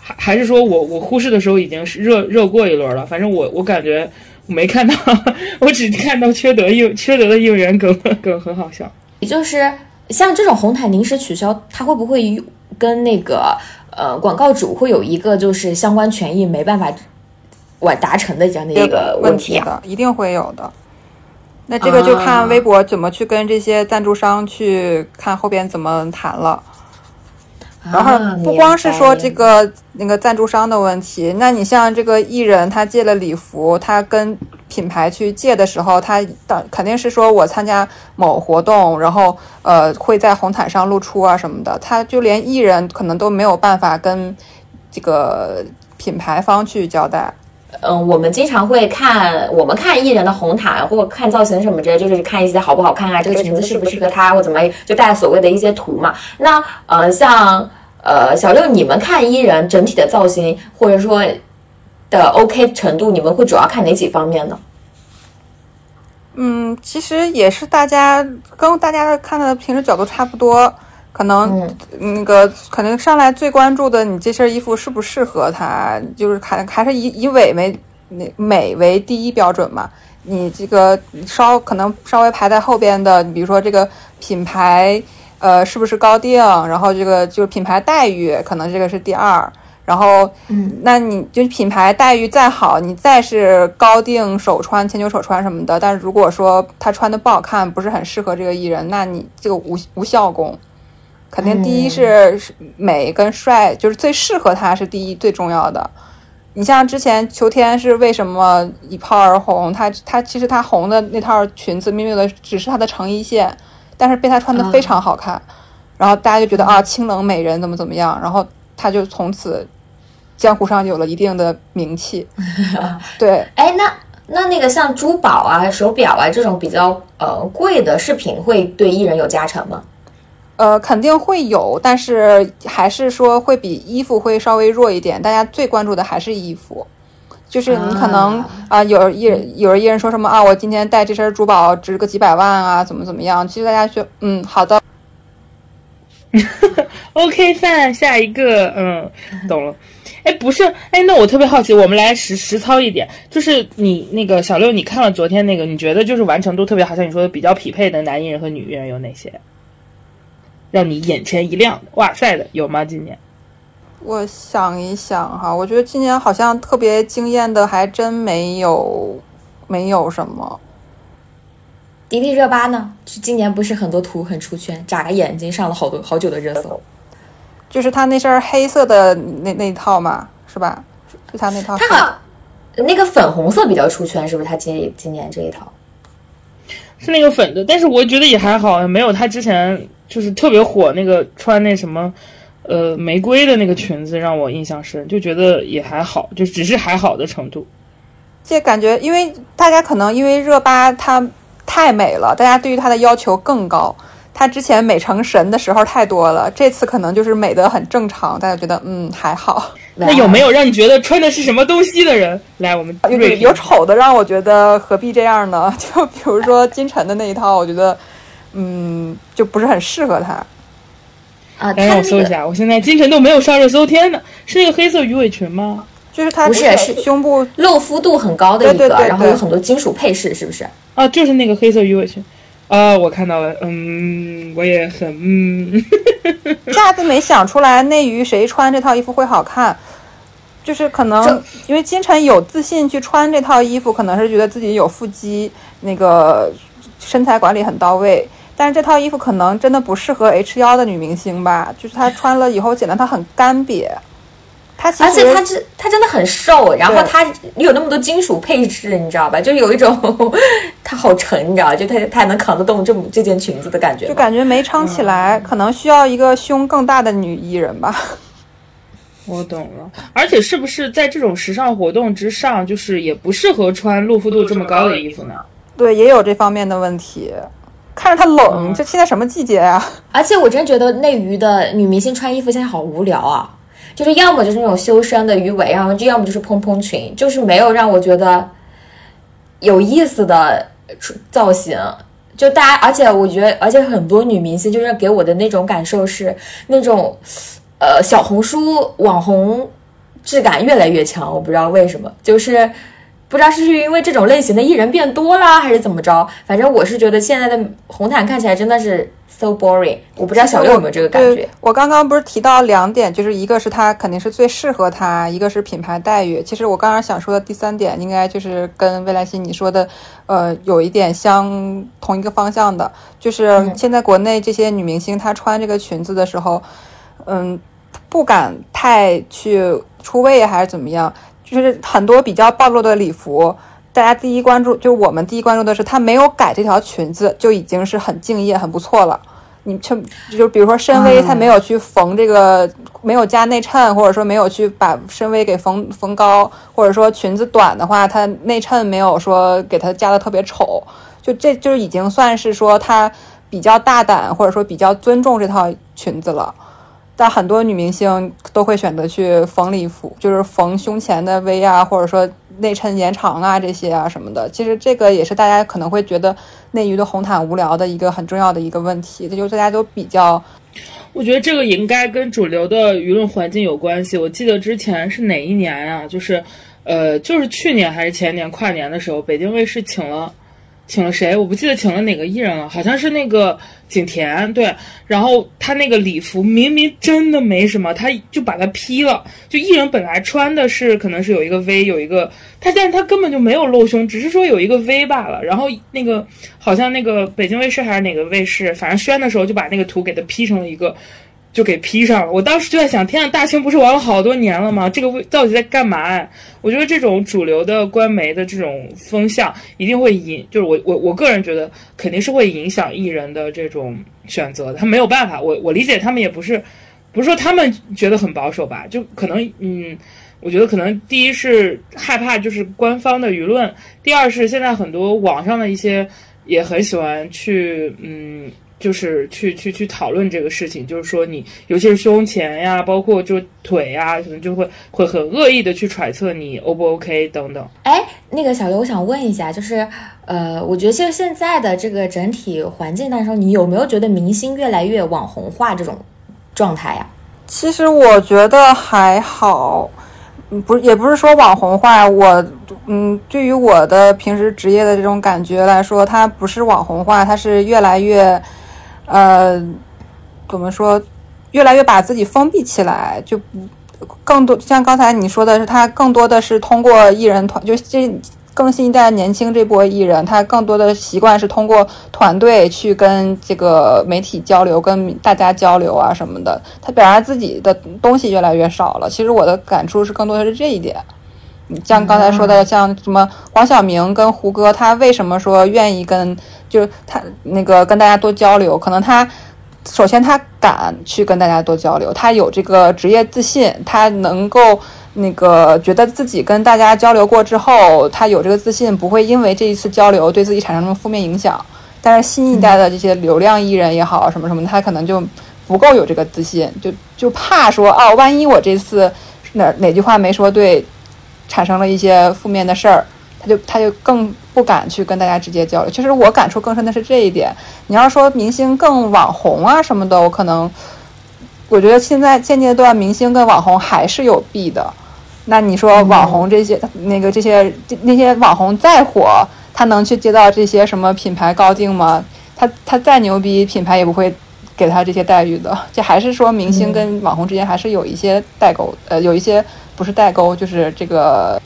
Speaker 3: 还还是说我我忽视的时候已经是热热过一轮了，反正我我感觉。没看到，[LAUGHS] 我只看到缺德应缺德的应援梗 [LAUGHS] 梗很好笑。
Speaker 1: 也就是像这种红毯临时取消，它会不会跟那个呃广告主会有一个就是相关权益没办法完达成的这样的一个问题
Speaker 2: 啊？一定会有的。那这个就看微博怎么去跟这些赞助商去看后边怎么谈了。然后不光是说这个那个赞助商的问题，那你像这个艺人，他借了礼服，他跟品牌去借的时候，他当肯定是说我参加某活动，然后呃会在红毯上露出啊什么的，他就连艺人可能都没有办法跟这个品牌方去交代。
Speaker 1: 嗯，我们经常会看，我们看艺人的红毯或者看造型什么之类，就是看一些好不好看啊，这个裙子适不适合他，或怎么就带所谓的一些图嘛。那呃，像呃小六，你们看艺人整体的造型或者说的 OK 程度，你们会主要看哪几方面呢？
Speaker 2: 嗯，其实也是大家跟大家看的平时角度差不多。可能那个可能上来最关注的，你这身衣服适不适合他，就是还还是以以美为那美为第一标准嘛。你这个稍可能稍微排在后边的，你比如说这个品牌，呃，是不是高定？然后这个就是品牌待遇，可能这个是第二。然后，
Speaker 1: 嗯，
Speaker 2: 那你就品牌待遇再好，你再是高定手穿、千秋手穿什么的，但是如果说他穿的不好看，不是很适合这个艺人，那你这个无无效功。肯定第一是美跟帅，就是最适合他是第一最重要的。你像之前秋天是为什么一炮而红？他他其实他红的那套裙子，明明的只是他的成衣线，但是被他穿的非常好看，然后大家就觉得啊清冷美人怎么怎么样，然后他就从此江湖上有了一定的名气。[LAUGHS] 对，
Speaker 1: 哎，那那那个像珠宝啊、手表啊这种比较呃贵的饰品，会对艺人有加成吗？
Speaker 2: 呃，肯定会有，但是还是说会比衣服会稍微弱一点。大家最关注的还是衣服，就是你可能啊，有一人有人艺人说什么啊，我今天戴这身珠宝值个几百万啊，怎么怎么样？其实大家就嗯，好的，[LAUGHS]
Speaker 3: OK，范下一个，嗯，懂了。哎，不是，哎，那我特别好奇，我们来实实操一点，就是你那个小六，你看了昨天那个，你觉得就是完成度特别好，像你说的比较匹配的男艺人和女艺人有哪些？让你眼前一亮，哇塞的有吗？今年，
Speaker 2: 我想一想哈，我觉得今年好像特别惊艳的还真没有，没有什么。
Speaker 1: 迪丽热巴呢？今年不是很多图很出圈，眨个眼睛上了好多好久的热搜。
Speaker 2: 就是她那身黑色的那那套嘛，是吧？就她那套。
Speaker 1: 她那个粉红色比较出圈，是不是？她今今年这一套
Speaker 3: 是那个粉的，但是我觉得也还好，没有她之前。就是特别火那个穿那什么，呃，玫瑰的那个裙子让我印象深，就觉得也还好，就只是还好的程度。
Speaker 2: 这感觉，因为大家可能因为热巴她太美了，大家对于她的要求更高。她之前美成神的时候太多了，这次可能就是美的很正常，大家觉得嗯还好。
Speaker 3: 那有没有让你觉得穿的是什么东西的人？来，我们
Speaker 2: 有有丑的，让我觉得何必这样呢？[LAUGHS] 就比如说金晨的那一套，我觉得嗯就不是很适合她。
Speaker 1: 啊，
Speaker 3: 让我搜一下，我现在金晨都没有上热搜，天呐，是那个黑色鱼尾裙吗？
Speaker 2: 就是它
Speaker 1: 不是是
Speaker 2: 胸部
Speaker 1: 露肤度很高的一个，然后有很多金属配饰，是不是？
Speaker 3: 啊，就是那个黑色鱼尾裙。啊，我看到了，嗯，我也很嗯，
Speaker 2: 一 [LAUGHS] 下子没想出来内娱谁穿这套衣服会好看，就是可能因为金晨有自信去穿这套衣服，可能是觉得自己有腹肌，那个身材管理很到位，但是这套衣服可能真的不适合 H 幺的女明星吧，就是她穿了以后显得她很干瘪。
Speaker 1: 她而且她这她真的很瘦，然后她有那么多金属配置，你知道吧？就有一种 [LAUGHS] 她好沉，你知道就她她还能扛得动这么这件裙子的感觉，
Speaker 2: 就感觉没撑起来，可能需要一个胸更大的女艺人吧。[LAUGHS]
Speaker 3: 我懂了，而且是不是在这种时尚活动之上，就是也不适合穿露肤度这么高的衣服呢？
Speaker 2: 对，也有这方面的问题。看着它冷，这现在什么季节呀？
Speaker 1: 而且我真觉得内娱的女明星穿衣服现在好无聊啊。就是要么就是那种修身的鱼尾，然后就要么就是蓬蓬裙，就是没有让我觉得有意思的造型。就大家，而且我觉得，而且很多女明星就是给我的那种感受是那种，呃，小红书网红质感越来越强。我不知道为什么，就是不知道是因为这种类型的艺人变多了，还是怎么着。反正我是觉得现在的红毯看起来真的是。so boring，我不知道小六有没有这个感觉。
Speaker 2: 我刚刚不是提到两点，就是一个是它肯定是最适合它，一个是品牌待遇。其实我刚刚想说的第三点，应该就是跟未来星你说的，呃，有一点相同一个方向的，就是现在国内这些女明星她穿这个裙子的时候，嗯，不敢太去出位还是怎么样，就是很多比较暴露的礼服。大家第一关注，就我们第一关注的是她没有改这条裙子，就已经是很敬业、很不错了。你就就比如说深 V，她没有去缝这个，没有加内衬，或者说没有去把深 V 给缝缝高，或者说裙子短的话，它内衬没有说给它加的特别丑，就这就已经算是说她比较大胆，或者说比较尊重这套裙子了。但很多女明星都会选择去缝礼服，就是缝胸前的 V 啊，或者说内衬延长啊这些啊什么的。其实这个也是大家可能会觉得内娱的红毯无聊的一个很重要的一个问题。这就是大家都比较，
Speaker 3: 我觉得这个应该跟主流的舆论环境有关系。我记得之前是哪一年呀？就是，呃，就是去年还是前年跨年的时候，北京卫视请了。请了谁？我不记得请了哪个艺人了，好像是那个景甜。对，然后他那个礼服明明真的没什么，他就把它 P 了。就艺人本来穿的是可能是有一个 V，有一个他，但是他根本就没有露胸，只是说有一个 V 罢了。然后那个好像那个北京卫视还是哪个卫视，反正宣的时候就把那个图给他 P 成了一个。就给 P 上了，我当时就在想，天啊，大清不是玩了好多年了吗？这个到底在干嘛？我觉得这种主流的官媒的这种风向一定会影，就是我我我个人觉得肯定是会影响艺人的这种选择的。他没有办法，我我理解他们也不是，不是说他们觉得很保守吧？就可能嗯，我觉得可能第一是害怕就是官方的舆论，第二是现在很多网上的一些也很喜欢去嗯。就是去去去讨论这个事情，就是说你，尤其是胸前呀，包括就腿呀，可能就会会很恶意的去揣测你 O 不 OK 等等。
Speaker 1: 哎，那个小刘，我想问一下，就是呃，我觉得就现在的这个整体环境当中，你有没有觉得明星越来越网红化这种状态呀？
Speaker 2: 其实我觉得还好，不也不是说网红化，我嗯，对于我的平时职业的这种感觉来说，它不是网红化，它是越来越。呃，怎么说？越来越把自己封闭起来，就更多像刚才你说的是，他更多的是通过艺人团，就这更新一代年轻这波艺人，他更多的习惯是通过团队去跟这个媒体交流，跟大家交流啊什么的。他表达自己的东西越来越少了。其实我的感触是，更多的是这一点。像刚才说的，像什么黄晓明跟胡歌，他为什么说愿意跟？就他那个跟大家多交流，可能他首先他敢去跟大家多交流，他有这个职业自信，他能够那个觉得自己跟大家交流过之后，他有这个自信，不会因为这一次交流对自己产生什么负面影响。但是新一代的这些流量艺人也好，什么什么，他可能就不够有这个自信，就就怕说哦，万一我这次哪哪句话没说对，产生了一些负面的事儿，他就他就更不敢去跟大家直接交流。其实我感触更深的是这一点。你要说明星更网红啊什么的，我可能我觉得现在现阶段明星跟网红还是有弊的。那你说网红这些那个这些那些网红再火。他能去接到这些什么品牌高定吗？他他再牛逼，品牌也不会给他这些待遇的。这还是说明星跟网红之间还是有一些代沟，呃，有一些不是代沟，就是这个，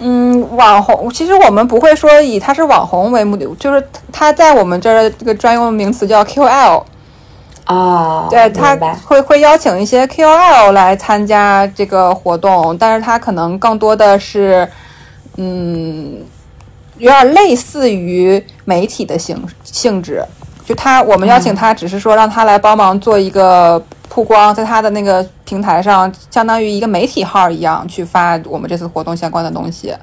Speaker 2: 嗯，网红其实我们不会说以他是网红为目的，就是他在我们这儿这个专用名词叫 QL
Speaker 1: 啊，
Speaker 2: 对他会会邀请一些 QL 来参加这个活动，但是他可能更多的是，嗯。有点类似于媒体的性性质，就他我们邀请他，只是说让他来帮忙做一个曝光，在他的那个平台上，相当于一个媒体号一样去发我们这次活动相关的东西。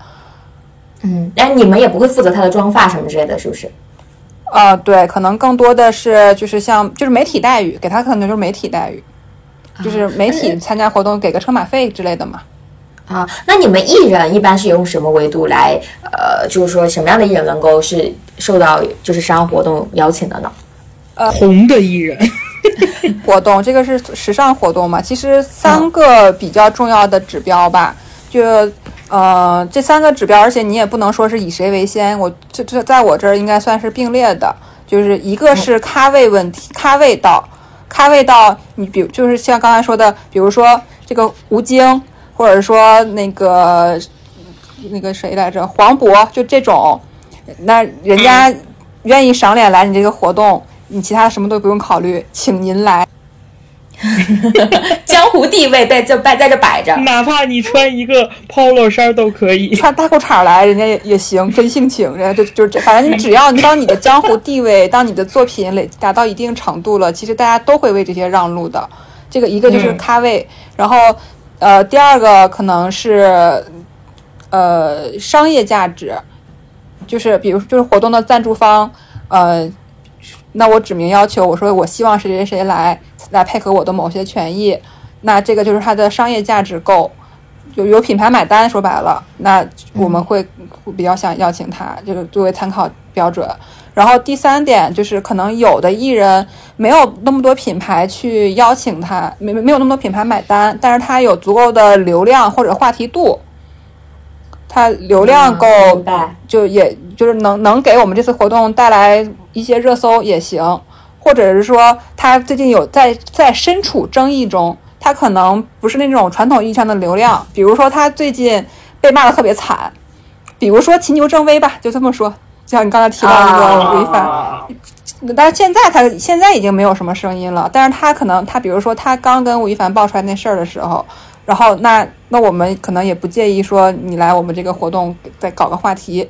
Speaker 1: 嗯，但，你们也不会负责他的妆发什么之类的，是不是？
Speaker 2: 啊，对，可能更多的是就是像就是媒体待遇，给他可能就是媒体待遇，就是媒体参加活动给个车马费之类的嘛。
Speaker 1: 啊，那你们艺人一般是用什么维度来，呃，就是说什么样的艺人能够是受到就是时尚活动邀请的呢？
Speaker 2: 呃，
Speaker 3: 红的艺人 [LAUGHS]
Speaker 2: 活动，这个是时尚活动嘛？其实三个比较重要的指标吧，就呃这三个指标，而且你也不能说是以谁为先，我这这在我这儿应该算是并列的，就是一个是咖位问题，咖位到，咖位到，你比如就是像刚才说的，比如说这个吴京。或者说那个那个谁来着，黄渤就这种，那人家愿意赏脸来你这个活动，你其他什么都不用考虑，请您来。[LAUGHS]
Speaker 1: 江湖地位在就摆在这摆着，
Speaker 3: 哪怕你穿一个 polo 衫都可以，
Speaker 2: 穿大裤衩来人家也也行，真性情，人家就就这，反正你只要当你的江湖地位，当你的作品累达到一定程度了，其实大家都会为这些让路的。这个一个就是咖位，然后。呃，第二个可能是，呃，商业价值，就是比如就是活动的赞助方，呃，那我指明要求，我说我希望谁谁谁来来配合我的某些权益，那这个就是它的商业价值够，有有品牌买单，说白了，那我们会比较想邀请他，就是作为参考标准。然后第三点就是，可能有的艺人没有那么多品牌去邀请他，没没有那么多品牌买单，但是他有足够的流量或者话题度，他流量够，就也就是能能给我们这次活动带来一些热搜也行，或者是说他最近有在在身处争议中，他可能不是那种传统意义上的流量，比如说他最近被骂的特别惨，比如说秦牛正威吧，就这么说。就像你刚才提到那个吴亦凡，但是现在他现在已经没有什么声音了。但是他可能他比如说他刚跟吴亦凡爆出来那事儿的时候，然后那那我们可能也不介意说你来我们这个活动再搞个话题，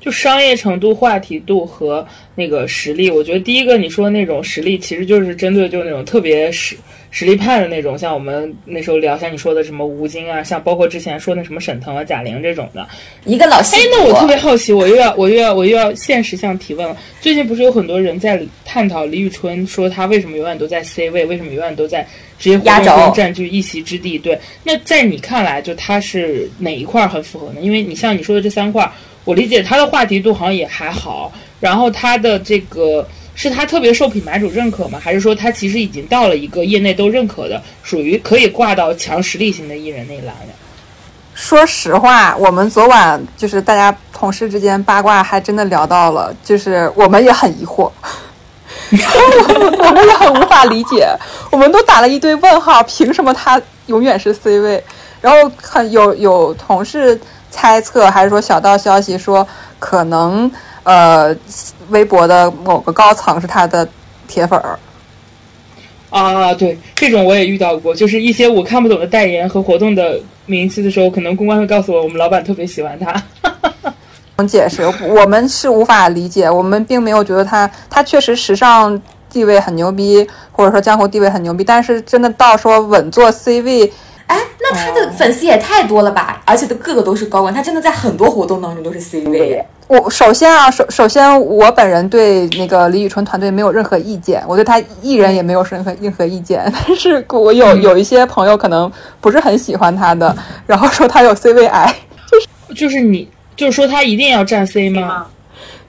Speaker 3: 就商业程度、话题度和那个实力。我觉得第一个你说的那种实力，其实就是针对就那种特别实。实力派的那种，像我们那时候聊，像你说的什么吴京啊，像包括之前说那什么沈腾啊、贾玲这种的，
Speaker 1: 一个老
Speaker 3: 哎，那我特别好奇，我又要我又要我又要现实向提问了。最近不是有很多人在探讨李宇春，说他为什么永远都在 C 位，为什么永远都在职业活动中占据一席之地？对，那在你看来，就他是哪一块很符合呢？因为你像你说的这三块，我理解他的话题度好像也还好，然后他的这个。是他特别受品牌主认可吗？还是说他其实已经到了一个业内都认可的，属于可以挂到强实力型的艺人那一栏了？
Speaker 2: 说实话，我们昨晚就是大家同事之间八卦，还真的聊到了，就是我们也很疑惑，我们也很无法理解，我们都打了一堆问号，凭什么他永远是 C 位？然后很有有同事猜测，还是说小道消息说可能。呃，微博的某个高层是他的铁粉儿
Speaker 3: 啊，对，这种我也遇到过，就是一些我看不懂的代言和活动的名字的时候，可能公关会告诉我，我们老板特别喜欢他。
Speaker 2: 能解释，我们是无法理解，我们并没有觉得他，他确实时尚地位很牛逼，或者说江湖地位很牛逼，但是真的到说稳坐 C 位。
Speaker 1: 哎，那他的粉丝也太多了吧？而且都个个都是高管，他真的在很多活动当中都是 C 位。
Speaker 2: 我首先啊，首首先我本人对那个李宇春团队没有任何意见，我对他艺人也没有任何任何意见。[LAUGHS] 但是我有有一些朋友可能不是很喜欢他的，然后说他有 C 位癌，
Speaker 3: 就 [LAUGHS] 是就是你就是说他一定要站 C 吗？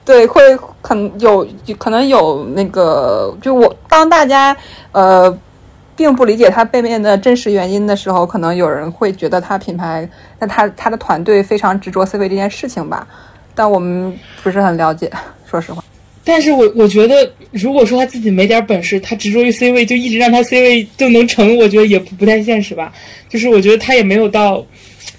Speaker 2: 对，会可能有可能有那个，就我当大家呃。并不理解他背面的真实原因的时候，可能有人会觉得他品牌，那他他的团队非常执着 C 位这件事情吧。但我们不是很了解，说实话。
Speaker 3: 但是我我觉得，如果说他自己没点本事，他执着于 C 位，就一直让他 C 位就能成，我觉得也不不太现实吧。就是我觉得他也没有到，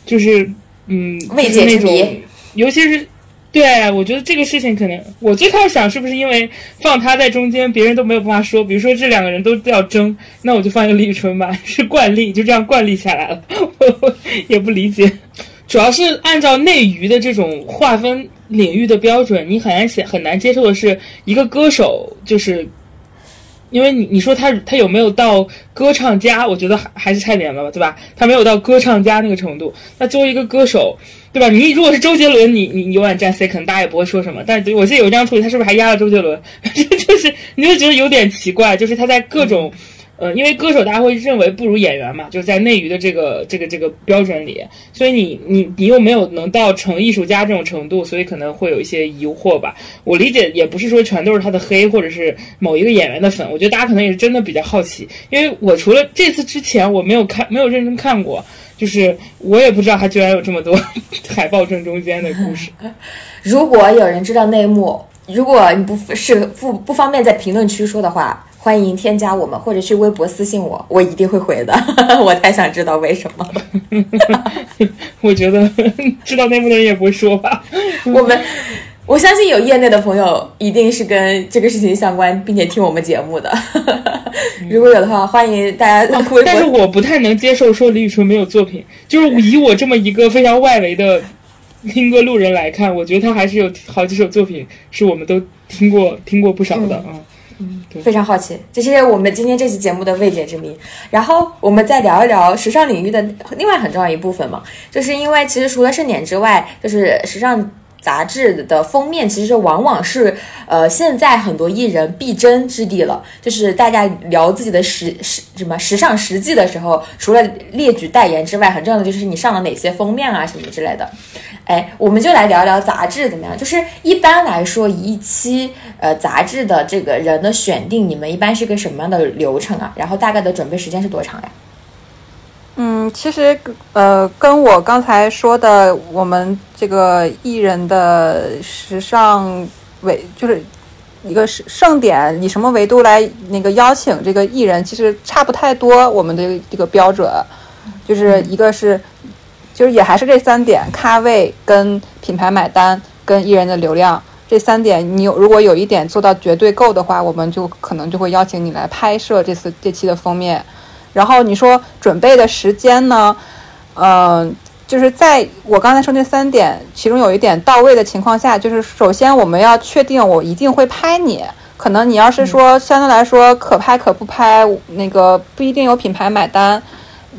Speaker 3: 就是嗯，
Speaker 1: 未解之
Speaker 3: 谜，尤其是。对，我觉得这个事情可能，我最开始想是不是因为放他在中间，别人都没有办法说，比如说这两个人都要争，那我就放一个李宇春吧，是惯例，就这样惯例下来了，我也不理解。主要是按照内娱的这种划分领域的标准，你很难想很难接受的是一个歌手就是。因为你你说他他有没有到歌唱家？我觉得还还是差点了吧，对吧？他没有到歌唱家那个程度。那作为一个歌手，对吧？你如果是周杰伦，你你你永远站 C，可能大家也不会说什么。但我记得有一张图，他是不是还压了周杰伦？[LAUGHS] [LAUGHS] 就是你就觉得有点奇怪，就是他在各种。呃，因为歌手大家会认为不如演员嘛，就是在内娱的这个这个这个标准里，所以你你你又没有能到成艺术家这种程度，所以可能会有一些疑惑吧。我理解也不是说全都是他的黑，或者是某一个演员的粉，我觉得大家可能也是真的比较好奇，因为我除了这次之前我没有看没有认真看过，就是我也不知道他居然有这么多 [LAUGHS] 海报正中间的故事。[LAUGHS]
Speaker 1: 如果有人知道内幕，如果你不是不不方便在评论区说的话。欢迎添加我们，或者去微博私信我，我一定会回的。[LAUGHS] 我太想知道为什么。
Speaker 3: 我觉得知道内幕的人也不会说吧。
Speaker 1: 我们我相信有业内的朋友一定是跟这个事情相关，并且听我们节目的。如果有的话，欢迎大家。[LAUGHS]
Speaker 3: 但是我不太能接受说李宇春没有作品，就是以我这么一个非常外围的听歌路人来看，我觉得他还是有好几首作品是我们都听过听过不少的啊。
Speaker 1: 嗯，非常好奇，这是我们今天这期节目的未解之谜。然后我们再聊一聊时尚领域的另外很重要一部分嘛，就是因为其实除了盛典之外，就是时尚杂志的封面，其实往往是呃现在很多艺人必争之地了。就是大家聊自己的时时什么时尚实际的时候，除了列举代言之外，很重要的就是你上了哪些封面啊什么之类的。哎，我们就来聊聊杂志怎么样？就是一般来说，一期呃杂志的这个人的选定，你们一般是个什么样的流程啊？然后大概的准备时间是多长呀？
Speaker 2: 嗯，其实呃，跟我刚才说的，我们这个艺人的时尚维，就是一个是盛典，以什么维度来那个邀请这个艺人，其实差不太多。我们的这个标准，就是一个是。就是也还是这三点：咖位、跟品牌买单、跟艺人的流量这三点。你有如果有一点做到绝对够的话，我们就可能就会邀请你来拍摄这次这期的封面。然后你说准备的时间呢？嗯，就是在我刚才说那三点，其中有一点到位的情况下，就是首先我们要确定我一定会拍你。可能你要是说相对来说可拍可不拍，那个不一定有品牌买单，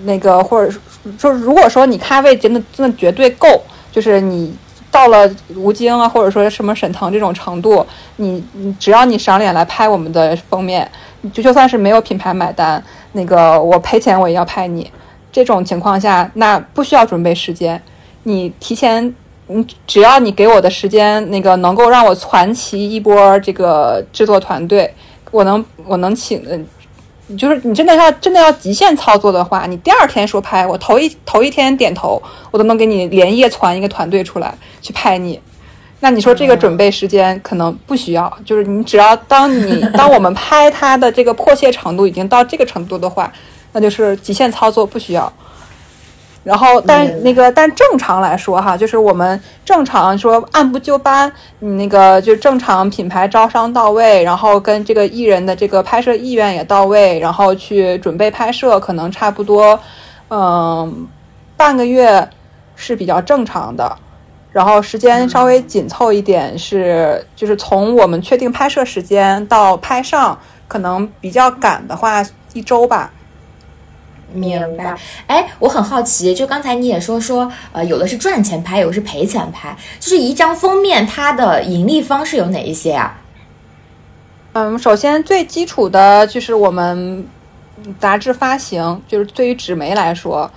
Speaker 2: 那个或者。说如果说你咖位真的真的绝对够，就是你到了吴京啊，或者说什么沈腾这种程度，你你只要你赏脸来拍我们的封面，就就算是没有品牌买单，那个我赔钱我也要拍你。这种情况下，那不需要准备时间，你提前，你只要你给我的时间，那个能够让我攒齐一波这个制作团队，我能我能请嗯。就是你真的要真的要极限操作的话，你第二天说拍，我头一头一天点头，我都能给你连夜攒一个团队出来去拍你。那你说这个准备时间可能不需要，就是你只要当你 [LAUGHS] 当我们拍它的这个迫切程度已经到这个程度的话，那就是极限操作不需要。然后，但那个，但正常来说哈，就是我们正常说按部就班，你那个就正常品牌招商到位，然后跟这个艺人的这个拍摄意愿也到位，然后去准备拍摄，可能差不多，嗯，半个月是比较正常的。然后时间稍微紧凑一点是，就是从我们确定拍摄时间到拍上，可能比较赶的话，一周吧。
Speaker 1: 明白。哎，我很好奇，就刚才你也说说，呃，有的是赚钱拍，有的是赔钱拍，就是一张封面它的盈利方式有哪一些啊？
Speaker 2: 嗯，首先最基础的就是我们杂志发行，就是对于纸媒来说。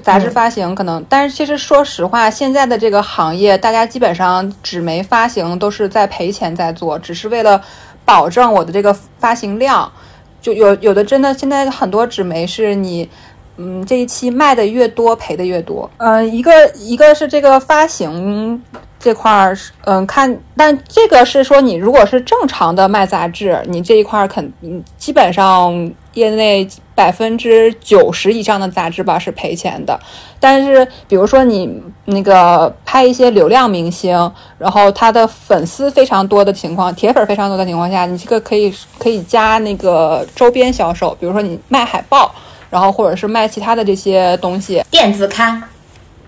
Speaker 2: 杂志发行可能，但是其实说实话，现在的这个行业，大家基本上纸媒发行都是在赔钱在做，只是为了保证我的这个发行量。就有有的真的，现在很多纸媒是你，嗯，这一期卖的越多，赔的越多。嗯，一个一个是这个发行这块儿是，嗯，看，但这个是说你如果是正常的卖杂志，你这一块儿肯基本上。业内百分之九十以上的杂志吧是赔钱的，但是比如说你那个拍一些流量明星，然后他的粉丝非常多的情况，铁粉非常多的情况下，你这个可以可以加那个周边销售，比如说你卖海报，然后或者是卖其他的这些东西，
Speaker 1: 电子刊。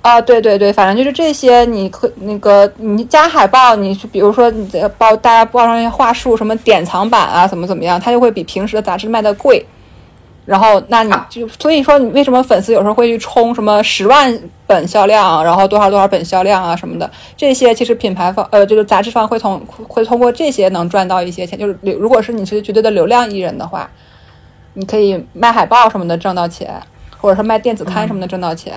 Speaker 2: 啊，对对对，反正就是这些，你可那个你加海报，你比如说你报大家报上一些话术，什么典藏版啊，怎么怎么样，它就会比平时的杂志卖的贵。然后，那你就所以说，你为什么粉丝有时候会去冲什么十万本销量，然后多少多少本销量啊什么的？这些其实品牌方呃，这个杂志方会通会通过这些能赚到一些钱。就是如果是你是绝对的流量艺人的话，你可以卖海报什么的挣到钱，或者说卖电子刊什么的挣到钱。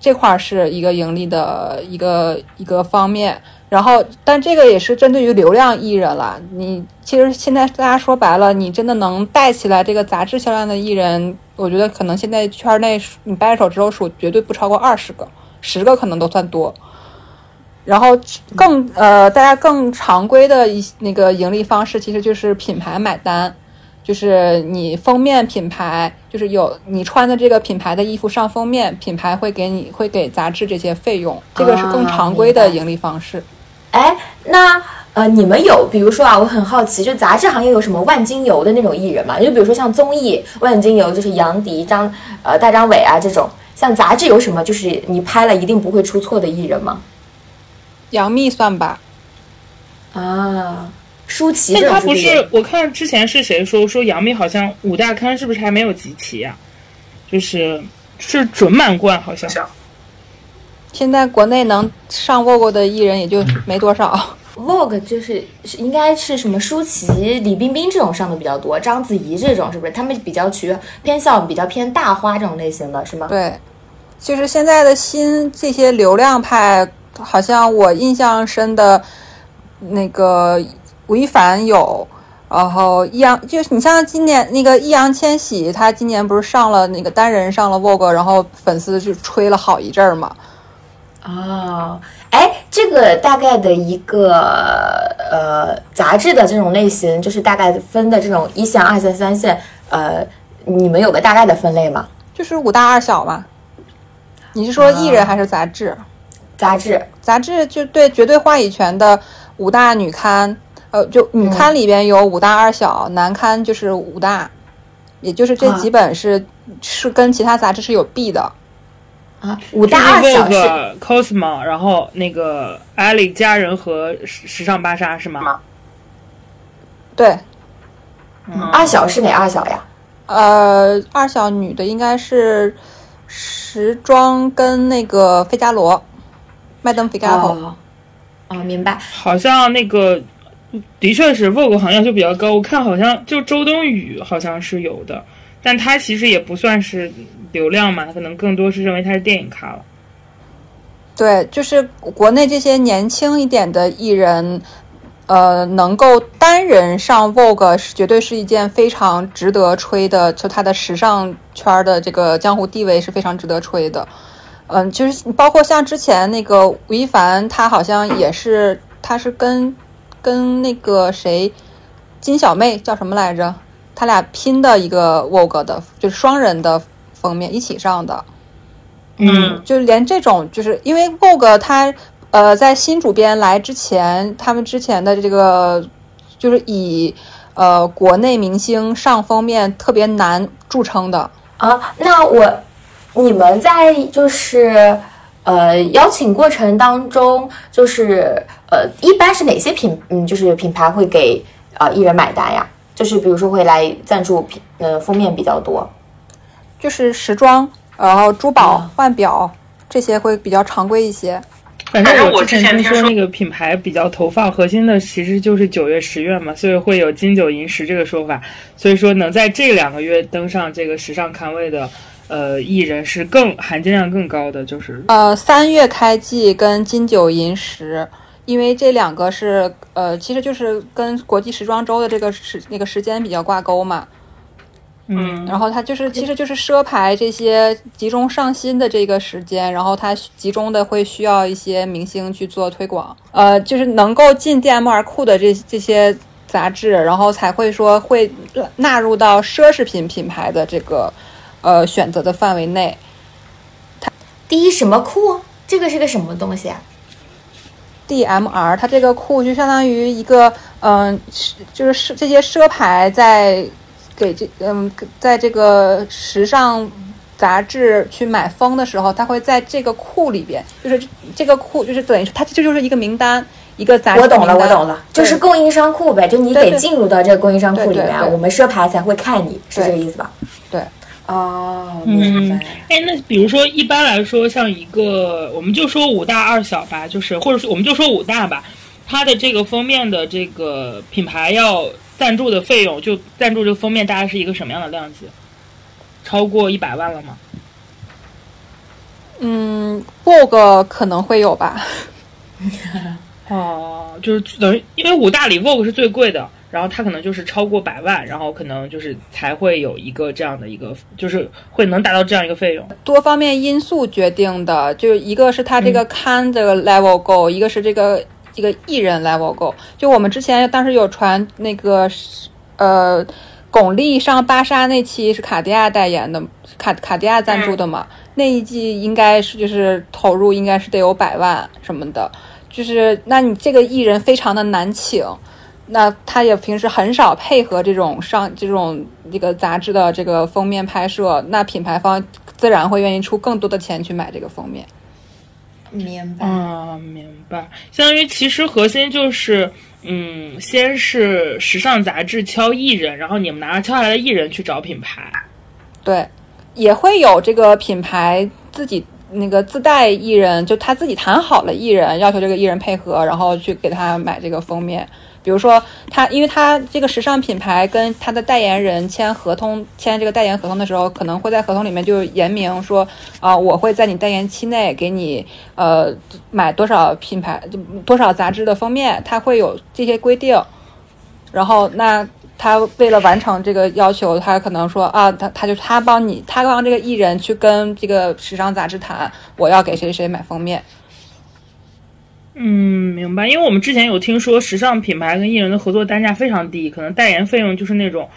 Speaker 2: 这块是一个盈利的一个一个方面，然后，但这个也是针对于流量艺人了。你其实现在大家说白了，你真的能带起来这个杂志销量的艺人，我觉得可能现在圈内你掰手指头数，绝对不超过二十个，十个可能都算多。然后更呃，大家更常规的一那个盈利方式，其实就是品牌买单。就是你封面品牌，就是有你穿的这个品牌的衣服上封面，品牌会给你会给杂志这些费用，这个是更常规的盈利方式。
Speaker 1: 哎，那呃，你们有比如说啊，我很好奇，就杂志行业有什么万金油的那种艺人吗？就比如说像综艺万金油，就是杨迪、张呃大张伟啊这种。像杂志有什么就是你拍了一定不会出错的艺人吗？
Speaker 2: 杨幂算吧。
Speaker 1: 啊。舒淇，
Speaker 3: 但他不是？我看之前是谁说说杨幂好像五大刊是不是还没有集齐呀？就是是准满贯，好像。
Speaker 2: 现在国内能上 Vogue 的艺人也就没多少。
Speaker 1: Vogue 就是是应该是什么舒淇、李冰冰这种上的比较多，章子怡这种是不是？他们比较趋偏向比较偏大花这种类型的是吗？
Speaker 2: 对，就是现在的新这些流量派，好像我印象深的那个。吴亦凡有，然后易烊就是你像今年那个易烊千玺，他今年不是上了那个单人上了 Vogue，然后粉丝就吹了好一阵儿嘛。
Speaker 1: 哦，哎，这个大概的一个呃杂志的这种类型，就是大概分的这种一线、二线、三线，呃，你们有个大概的分类吗？
Speaker 2: 就是五大二小嘛。你是说艺人还是杂志？
Speaker 1: 杂志，
Speaker 2: 杂志就对绝对话语权的五大女刊。呃，就女刊里边有五大二小，男刊就是五大，也就是这几本是是跟其他杂志是有 B 的
Speaker 1: 啊。五大二小是
Speaker 3: Cosmo，然后那个艾丽佳人和时时尚芭莎是吗？
Speaker 2: 对，
Speaker 1: 二小是哪二小呀？
Speaker 2: 呃，二小女的应该是时装跟那个费加罗，麦登费加罗。
Speaker 1: 哦，明白。
Speaker 3: 好像那个。的确是，Vogue 好像就比较高。我看好像就周冬雨好像是有的，但她其实也不算是流量嘛，可能更多是认为她是电影咖了。
Speaker 2: 对，就是国内这些年轻一点的艺人，呃，能够单人上 Vogue 是绝对是一件非常值得吹的，就他的时尚圈的这个江湖地位是非常值得吹的。嗯，就是包括像之前那个吴亦凡，他好像也是，他是跟。跟那个谁，金小妹叫什么来着？他俩拼的一个 Vogue 的，就是双人的封面一起上的。
Speaker 3: 嗯，
Speaker 2: 就连这种，就是因为 Vogue 它呃，在新主编来之前，他们之前的这个就是以呃国内明星上封面特别难著称的
Speaker 1: 啊。那我你们在就是。呃，邀请过程当中，就是呃，一般是哪些品，嗯，就是品牌会给呃艺人买单呀？就是比如说会来赞助品呃封面比较多，
Speaker 2: 就是时装，然后珠宝、腕表这些会比较常规一些。
Speaker 3: 反正我之前听说那个品牌比较投放核心的其实就是九月、十月嘛，所以会有金九银十这个说法。所以说能在这两个月登上这个时尚刊位的呃艺人是更含金量更高的，就是
Speaker 2: 呃三月开季跟金九银十，因为这两个是呃其实就是跟国际时装周的这个时那个时间比较挂钩嘛。
Speaker 3: 嗯，
Speaker 2: 然后它就是，其实就是奢牌这些集中上新的这个时间，然后它集中的会需要一些明星去做推广，呃，就是能够进 DMR 库的这这些杂志，然后才会说会纳入到奢侈品品牌的这个呃选择的范围内。
Speaker 1: 它第一什么库？这个是个什么东西啊
Speaker 2: ？DMR，它这个库就相当于一个，嗯，就是这些奢牌在。给这嗯，在这个时尚杂志去买风的时候，它会在这个库里边，就是这个库就是等于它这就是一个名单，一个杂志。
Speaker 1: 我懂了，我懂了，就是供应商库呗，就你得进入到这个供应商库里面，我们奢牌才会看你，是这个意思吧？
Speaker 2: 对，
Speaker 1: 哦，明白。
Speaker 3: 哎，那比如说一般来说，像一个我们就说五大二小吧，就是或者说我们就说五大吧，它的这个封面的这个品牌要。赞助的费用就赞助这个封面大概是一个什么样的量级？超过一百万了吗？
Speaker 2: 嗯，Vogue 可能会有吧。[LAUGHS]
Speaker 3: 哦，就是等于因为五大里 Vogue 是最贵的，然后他可能就是超过百万，然后可能就是才会有一个这样的一个，就是会能达到这样一个费用。
Speaker 2: 多方面因素决定的，就一个是它这个刊这个 level 够，一个是这个。这个艺人 level 够，就我们之前当时有传那个，呃，巩俐上芭莎那期是卡地亚代言的，卡卡地亚赞助的嘛？那一季应该是就是投入应该是得有百万什么的，就是那你这个艺人非常的难请，那他也平时很少配合这种上这种这个杂志的这个封面拍摄，那品牌方自然会愿意出更多的钱去买这个封面。
Speaker 1: 明白
Speaker 3: 啊，明白。相当于其实核心就是，嗯，先是时尚杂志敲艺人，然后你们拿着敲下来的艺人去找品牌。
Speaker 2: 对，也会有这个品牌自己那个自带艺人，就他自己谈好了艺人，要求这个艺人配合，然后去给他买这个封面。比如说，他因为他这个时尚品牌跟他的代言人签合同，签这个代言合同的时候，可能会在合同里面就言明说，啊，我会在你代言期内给你呃买多少品牌多少杂志的封面，他会有这些规定。然后，那他为了完成这个要求，他可能说啊，他他就他帮你，他帮这个艺人去跟这个时尚杂志谈，我要给谁谁买封面。
Speaker 3: 嗯，明白。因为我们之前有听说，时尚品牌跟艺人的合作单价非常低，可能代言费用就是那种，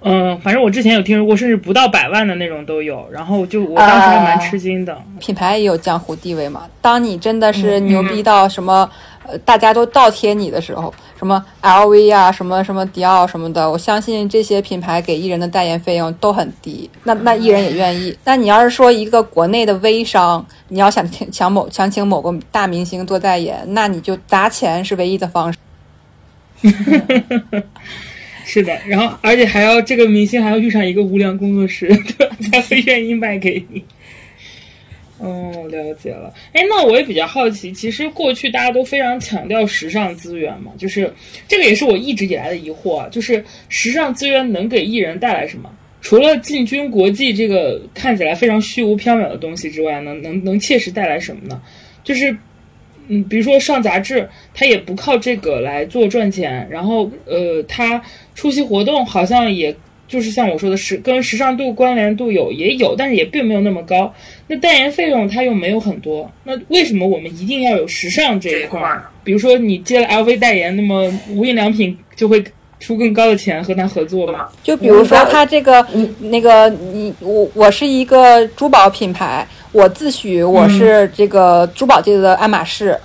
Speaker 3: 嗯，反正我之前有听说过，甚至不到百万的那种都有。然后就我当时还蛮吃惊的。
Speaker 2: 品牌也有江湖地位嘛？当你真的是牛逼到什么？呃，大家都倒贴你的时候，什么 LV 啊，什么什么迪奥什么的，我相信这些品牌给艺人的代言费用都很低，那那艺人也愿意。那你要是说一个国内的微商，你要想请某想请某个大明星做代言，那你就砸钱是唯一的方式。[LAUGHS]
Speaker 3: 是的，然后而且还要这个明星还要遇上一个无良工作室，对吧？才会愿意卖给你。哦，了解了。哎，那我也比较好奇，其实过去大家都非常强调时尚资源嘛，就是这个也是我一直以来的疑惑啊，就是时尚资源能给艺人带来什么？除了进军国际这个看起来非常虚无缥缈的东西之外，能能能切实带来什么呢？就是，嗯，比如说上杂志，他也不靠这个来做赚钱，然后呃，他出席活动好像也。就是像我说的，时跟时尚度关联度有也有，但是也并没有那么高。那代言费用它又没有很多，那为什么我们一定要有时尚这一块？比如说你接了 LV 代言，那么无印良品就会出更高的钱和他合作吗？
Speaker 2: 就比如说他这个，你那个你我我是一个珠宝品牌，我自诩我是这个珠宝界的爱马仕。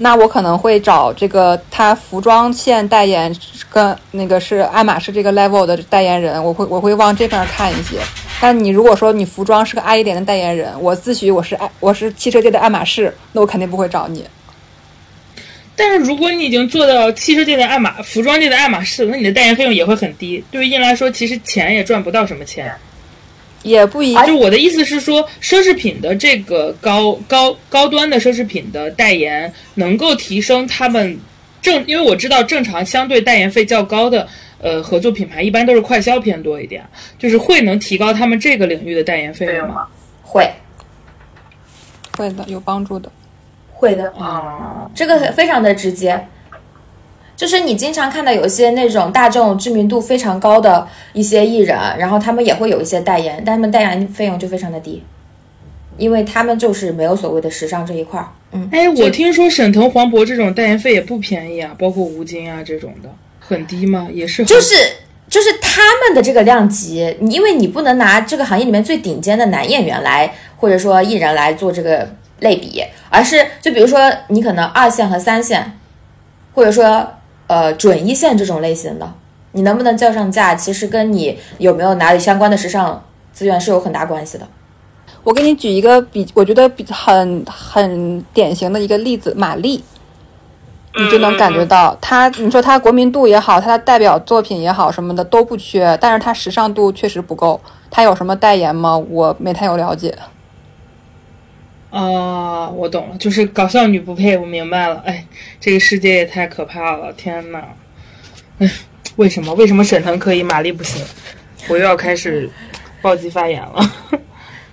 Speaker 2: 那我可能会找这个他服装线代言，跟那个是爱马仕这个 level 的代言人，我会我会往这边看一些。但你如果说你服装是个爱一点的代言人，我自诩我是爱我是汽车界的爱马仕，那我肯定不会找你。
Speaker 3: 但是如果你已经做到汽车界的爱马服装界的爱马仕，那你的代言费用也会很低。对于印来说，其实钱也赚不到什么钱。
Speaker 2: 也不一，
Speaker 3: 就我的意思是说，奢侈品的这个高高高端的奢侈品的代言，能够提升他们正，因为我知道正常相对代言费较高的呃合作品牌，一般都是快消偏多一点，就是会能提高他们这个领域的代言费用吗？
Speaker 1: 会，
Speaker 2: 会的，有帮助的，
Speaker 1: 会的。啊，这个非常的直接。就是你经常看到有一些那种大众知名度非常高的一些艺人，然后他们也会有一些代言，但他们代言费用就非常的低，因为他们就是没有所谓的时尚这一块儿。嗯，
Speaker 3: 哎，我听说沈腾、黄渤这种代言费也不便宜啊，包括吴京啊这种的，很低吗？也是，
Speaker 1: 就是就是他们的这个量级，因为你不能拿这个行业里面最顶尖的男演员来或者说艺人来做这个类比，而是就比如说你可能二线和三线，或者说。呃，准一线这种类型的，你能不能叫上价，其实跟你有没有哪里相关的时尚资源是有很大关系的。
Speaker 2: 我给你举一个比，我觉得比很很典型的一个例子，玛丽，你就能感觉到她，你说她国民度也好，她的代表作品也好，什么的都不缺，但是她时尚度确实不够。她有什么代言吗？我没太有了解。
Speaker 3: 啊，我懂了，就是搞笑女不配，我明白了。哎，这个世界也太可怕了，天呐，哎，[LAUGHS] 为什么？为什么沈腾可以，马丽不行？我又要开始暴击发言了。[LAUGHS]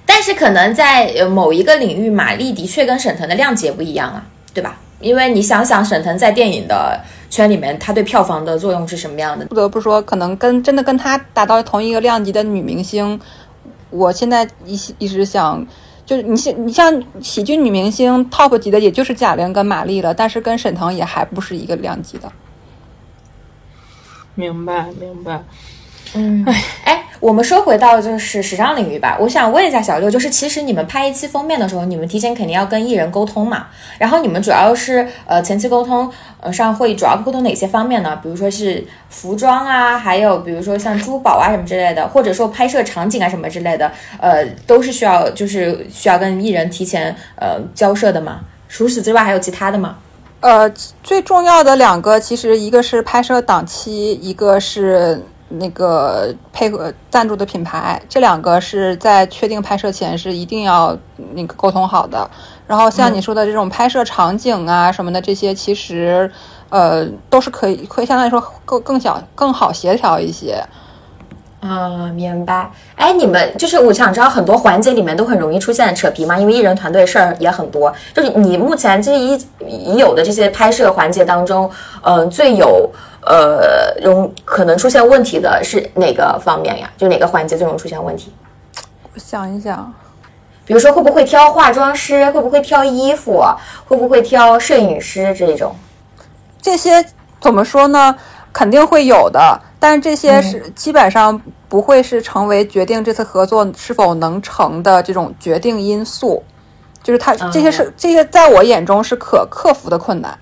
Speaker 1: 但是可能在某一个领域，马丽的确跟沈腾的量级不一样啊，对吧？因为你想想，沈腾在电影的圈里面，他对票房的作用是什么样的？
Speaker 2: 不得不说，可能跟真的跟他达到同一个量级的女明星，我现在一一直想。就是你像你像喜剧女明星 top 级的，也就是贾玲跟马丽了，但是跟沈腾也还不是一个量级的。
Speaker 3: 明白，明白。
Speaker 1: 嗯，哎，我们说回到就是时尚领域吧。我想问一下小六，就是其实你们拍一期封面的时候，你们提前肯定要跟艺人沟通嘛？然后你们主要是呃前期沟通呃上会主要沟通哪些方面呢？比如说是服装啊，还有比如说像珠宝啊什么之类的，或者说拍摄场景啊什么之类的，呃，都是需要就是需要跟艺人提前呃交涉的嘛？除此之外还有其他的吗？
Speaker 2: 呃，最重要的两个其实一个是拍摄档期，一个是。那个配合赞助的品牌，这两个是在确定拍摄前是一定要那个沟通好的。然后像你说的这种拍摄场景啊什么的，这些其实呃都是可以，可以相对来说更更小更好协调一些。
Speaker 1: 啊，明白。哎，你们就是我想知道很多环节里面都很容易出现扯皮嘛？因为艺人团队事儿也很多。就是你目前这一已有的这些拍摄环节当中，嗯，最有。呃，容可能出现问题的是哪个方面呀？就哪个环节最容易出现问题？
Speaker 2: 我想一想，
Speaker 1: 比如说会不会挑化妆师，会不会挑衣服，会不会挑摄影师这种？
Speaker 2: 这些怎么说呢？肯定会有的，但这些是基本上不会是成为决定这次合作是否能成的这种决定因素。就是它这些是这些，在我眼中是可克服的困难。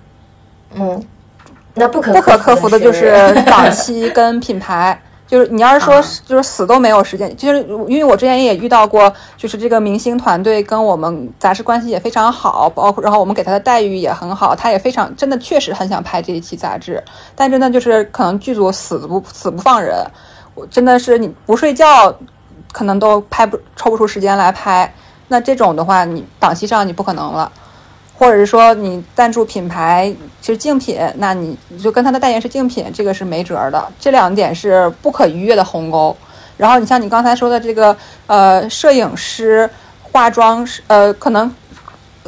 Speaker 1: 嗯。那不可
Speaker 2: 不可克
Speaker 1: 服
Speaker 2: 的就是 [LAUGHS] 档期跟品牌，就是你要是说就是死都没有时间，就是因为我之前也遇到过，就是这个明星团队跟我们杂志关系也非常好，包括然后我们给他的待遇也很好，他也非常真的确实很想拍这一期杂志，但真的就是可能剧组死不死不放人，我真的是你不睡觉，可能都拍不抽不出时间来拍，那这种的话你档期上你不可能了。或者是说你赞助品牌是竞品，那你就跟他的代言是竞品，这个是没辙的。这两点是不可逾越的鸿沟。然后你像你刚才说的这个，呃，摄影师、化妆师，呃，可能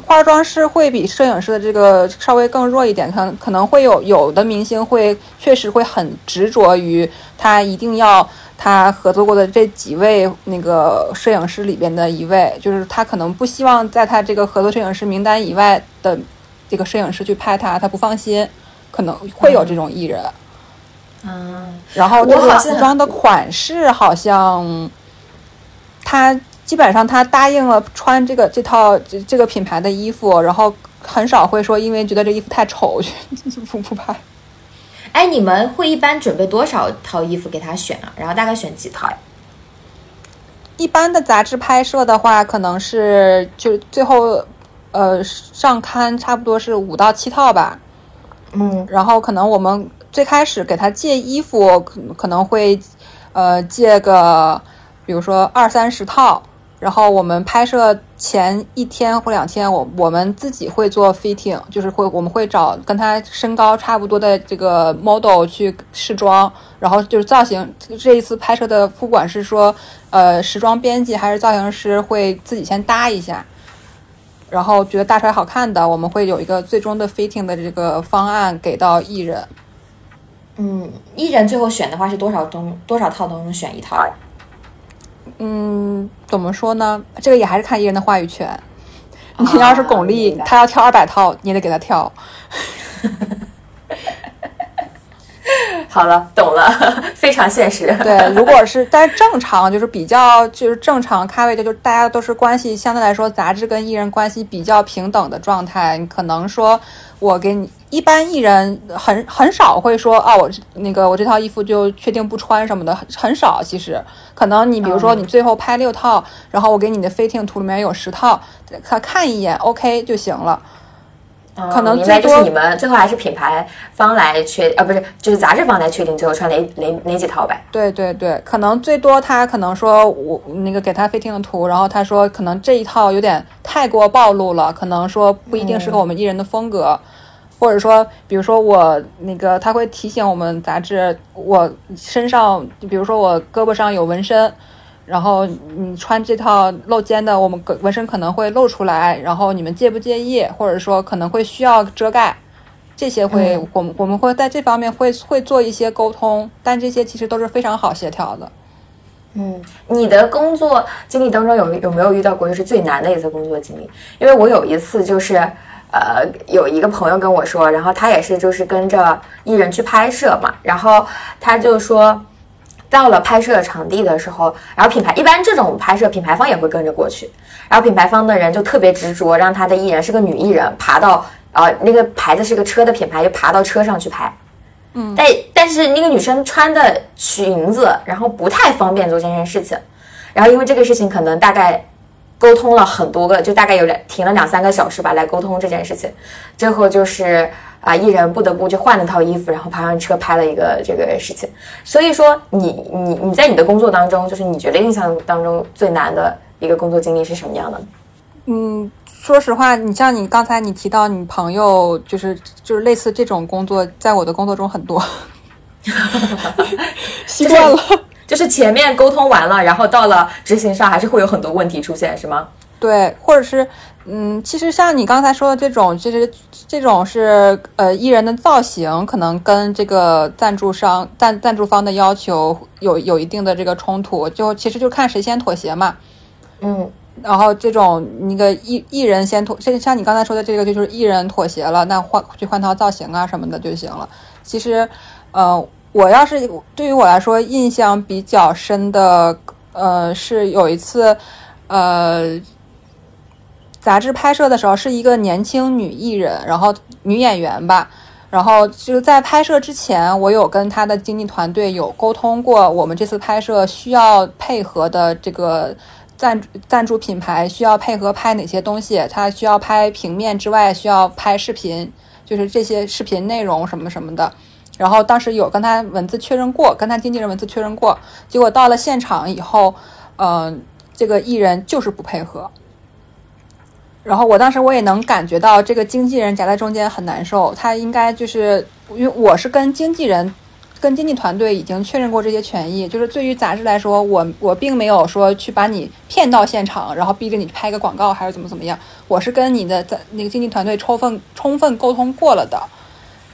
Speaker 2: 化妆师会比摄影师的这个稍微更弱一点，可能可能会有有的明星会确实会很执着于他一定要。他合作过的这几位那个摄影师里边的一位，就是他可能不希望在他这个合作摄影师名单以外的这个摄影师去拍他，他不放心，可能会有这种艺人。
Speaker 1: 嗯，
Speaker 2: 然后这个服装的款式好像，他基本上他答应了穿这个这套这这个品牌的衣服，然后很少会说因为觉得这衣服太丑就不不拍。
Speaker 1: 哎，你们会一般准备多少套衣服给他选啊？然后大概选几套？
Speaker 2: 一般的杂志拍摄的话，可能是就最后，呃，上刊差不多是五到七套吧。
Speaker 1: 嗯，
Speaker 2: 然后可能我们最开始给他借衣服，可可能会呃借个，比如说二三十套。然后我们拍摄前一天或两天，我我们自己会做 fitting，就是会我们会找跟他身高差不多的这个 model 去试妆，然后就是造型。这一次拍摄的，不管是说呃时装编辑还是造型师，会自己先搭一下，然后觉得搭出来好看的，我们会有一个最终的 fitting 的这个方案给到艺人。
Speaker 1: 嗯，艺人最后选的话是多少东多少套都能选一套。
Speaker 2: 嗯，怎么说呢？这个也还是看艺人的话语权。你要是巩俐，她要跳二百套，你也得给她跳。[LAUGHS]
Speaker 1: 好了，懂了，[LAUGHS] 非常现实。
Speaker 2: 对，如果是在正常，就是比较就是正常咖位的，就是大家都是关系相对来说，杂志跟艺人关系比较平等的状态，你可能说我给你。一般艺人很很少会说啊，我那个我这套衣服就确定不穿什么的，很很少。其实可能你比如说你最后拍六套，然后我给你的 fitting 图里面有十套，他看一眼 OK 就行了。可能最
Speaker 1: 多你们最后还是品牌方来确啊，不是就是杂志方来确定最后穿哪哪哪几套呗？
Speaker 2: 对对对，可能最多他可能说我那个给他 fitting 的图，然后他说可能这一套有点太过暴露了，可能说不一定适合我们艺人的风格。或者说，比如说我那个，他会提醒我们杂志，我身上，比如说我胳膊上有纹身，然后你穿这套露肩的，我们纹身可能会露出来，然后你们介不介意？或者说可能会需要遮盖，这些会，我们我们会在这方面会会做一些沟通，但这些其实都是非常好协调的。
Speaker 1: 嗯，你的工作经历当中有有没有遇到过就是最难的一次工作经历？因为我有一次就是。呃，有一个朋友跟我说，然后他也是就是跟着艺人去拍摄嘛，然后他就说，到了拍摄场地的时候，然后品牌一般这种拍摄品牌方也会跟着过去，然后品牌方的人就特别执着，让他的艺人是个女艺人，爬到呃那个牌子是个车的品牌，就爬到车上去拍，
Speaker 2: 嗯，
Speaker 1: 但但是那个女生穿的裙子，然后不太方便做这件事情，然后因为这个事情可能大概。沟通了很多个，就大概有两停了两三个小时吧，来沟通这件事情。最后就是啊，艺人不得不去换了套衣服，然后爬上车拍了一个这个事情。所以说，你你你在你的工作当中，就是你觉得印象当中最难的一个工作经历是什么样的？
Speaker 2: 嗯，说实话，你像你刚才你提到你朋友，就是就是类似这种工作，在我的工作中很多，[LAUGHS] 习惯了。
Speaker 1: 前面沟通完了，然后到了执行上，还是会有很多问题出现，是吗？
Speaker 2: 对，或者是，嗯，其实像你刚才说的这种，其实这种是呃艺人的造型，可能跟这个赞助商赞赞助方的要求有有一定的这个冲突，就其实就看谁先妥协嘛。
Speaker 1: 嗯，
Speaker 2: 然后这种那个艺艺人先妥，像像你刚才说的这个，就是艺人妥协了，那换去换套造型啊什么的就行了。其实，呃。我要是对于我来说印象比较深的，呃，是有一次，呃，杂志拍摄的时候是一个年轻女艺人，然后女演员吧，然后就在拍摄之前，我有跟她的经纪团队有沟通过，我们这次拍摄需要配合的这个赞赞助品牌需要配合拍哪些东西，她需要拍平面之外需要拍视频，就是这些视频内容什么什么的。然后当时有跟他文字确认过，跟他经纪人文字确认过，结果到了现场以后，嗯，这个艺人就是不配合。然后我当时我也能感觉到这个经纪人夹在中间很难受，他应该就是因为我是跟经纪人、跟经纪团队已经确认过这些权益，就是对于杂志来说，我我并没有说去把你骗到现场，然后逼着你拍个广告还是怎么怎么样，我是跟你的在那个经纪团队充分充分沟通过了的。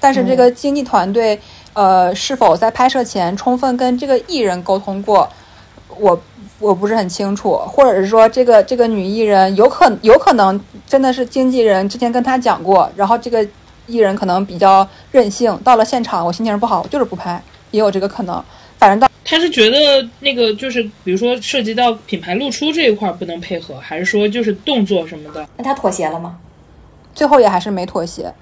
Speaker 2: 但是这个经纪团队，呃，是否在拍摄前充分跟这个艺人沟通过，我我不是很清楚，或者是说这个这个女艺人有可有可能真的是经纪人之前跟她讲过，然后这个艺人可能比较任性，到了现场我心情不好，我就是不拍，也有这个可能。反正到
Speaker 3: 他是觉得那个就是比如说涉及到品牌露出这一块不能配合，还是说就是动作什么的？
Speaker 1: 那他妥协了吗？
Speaker 2: 最后也还是没妥协。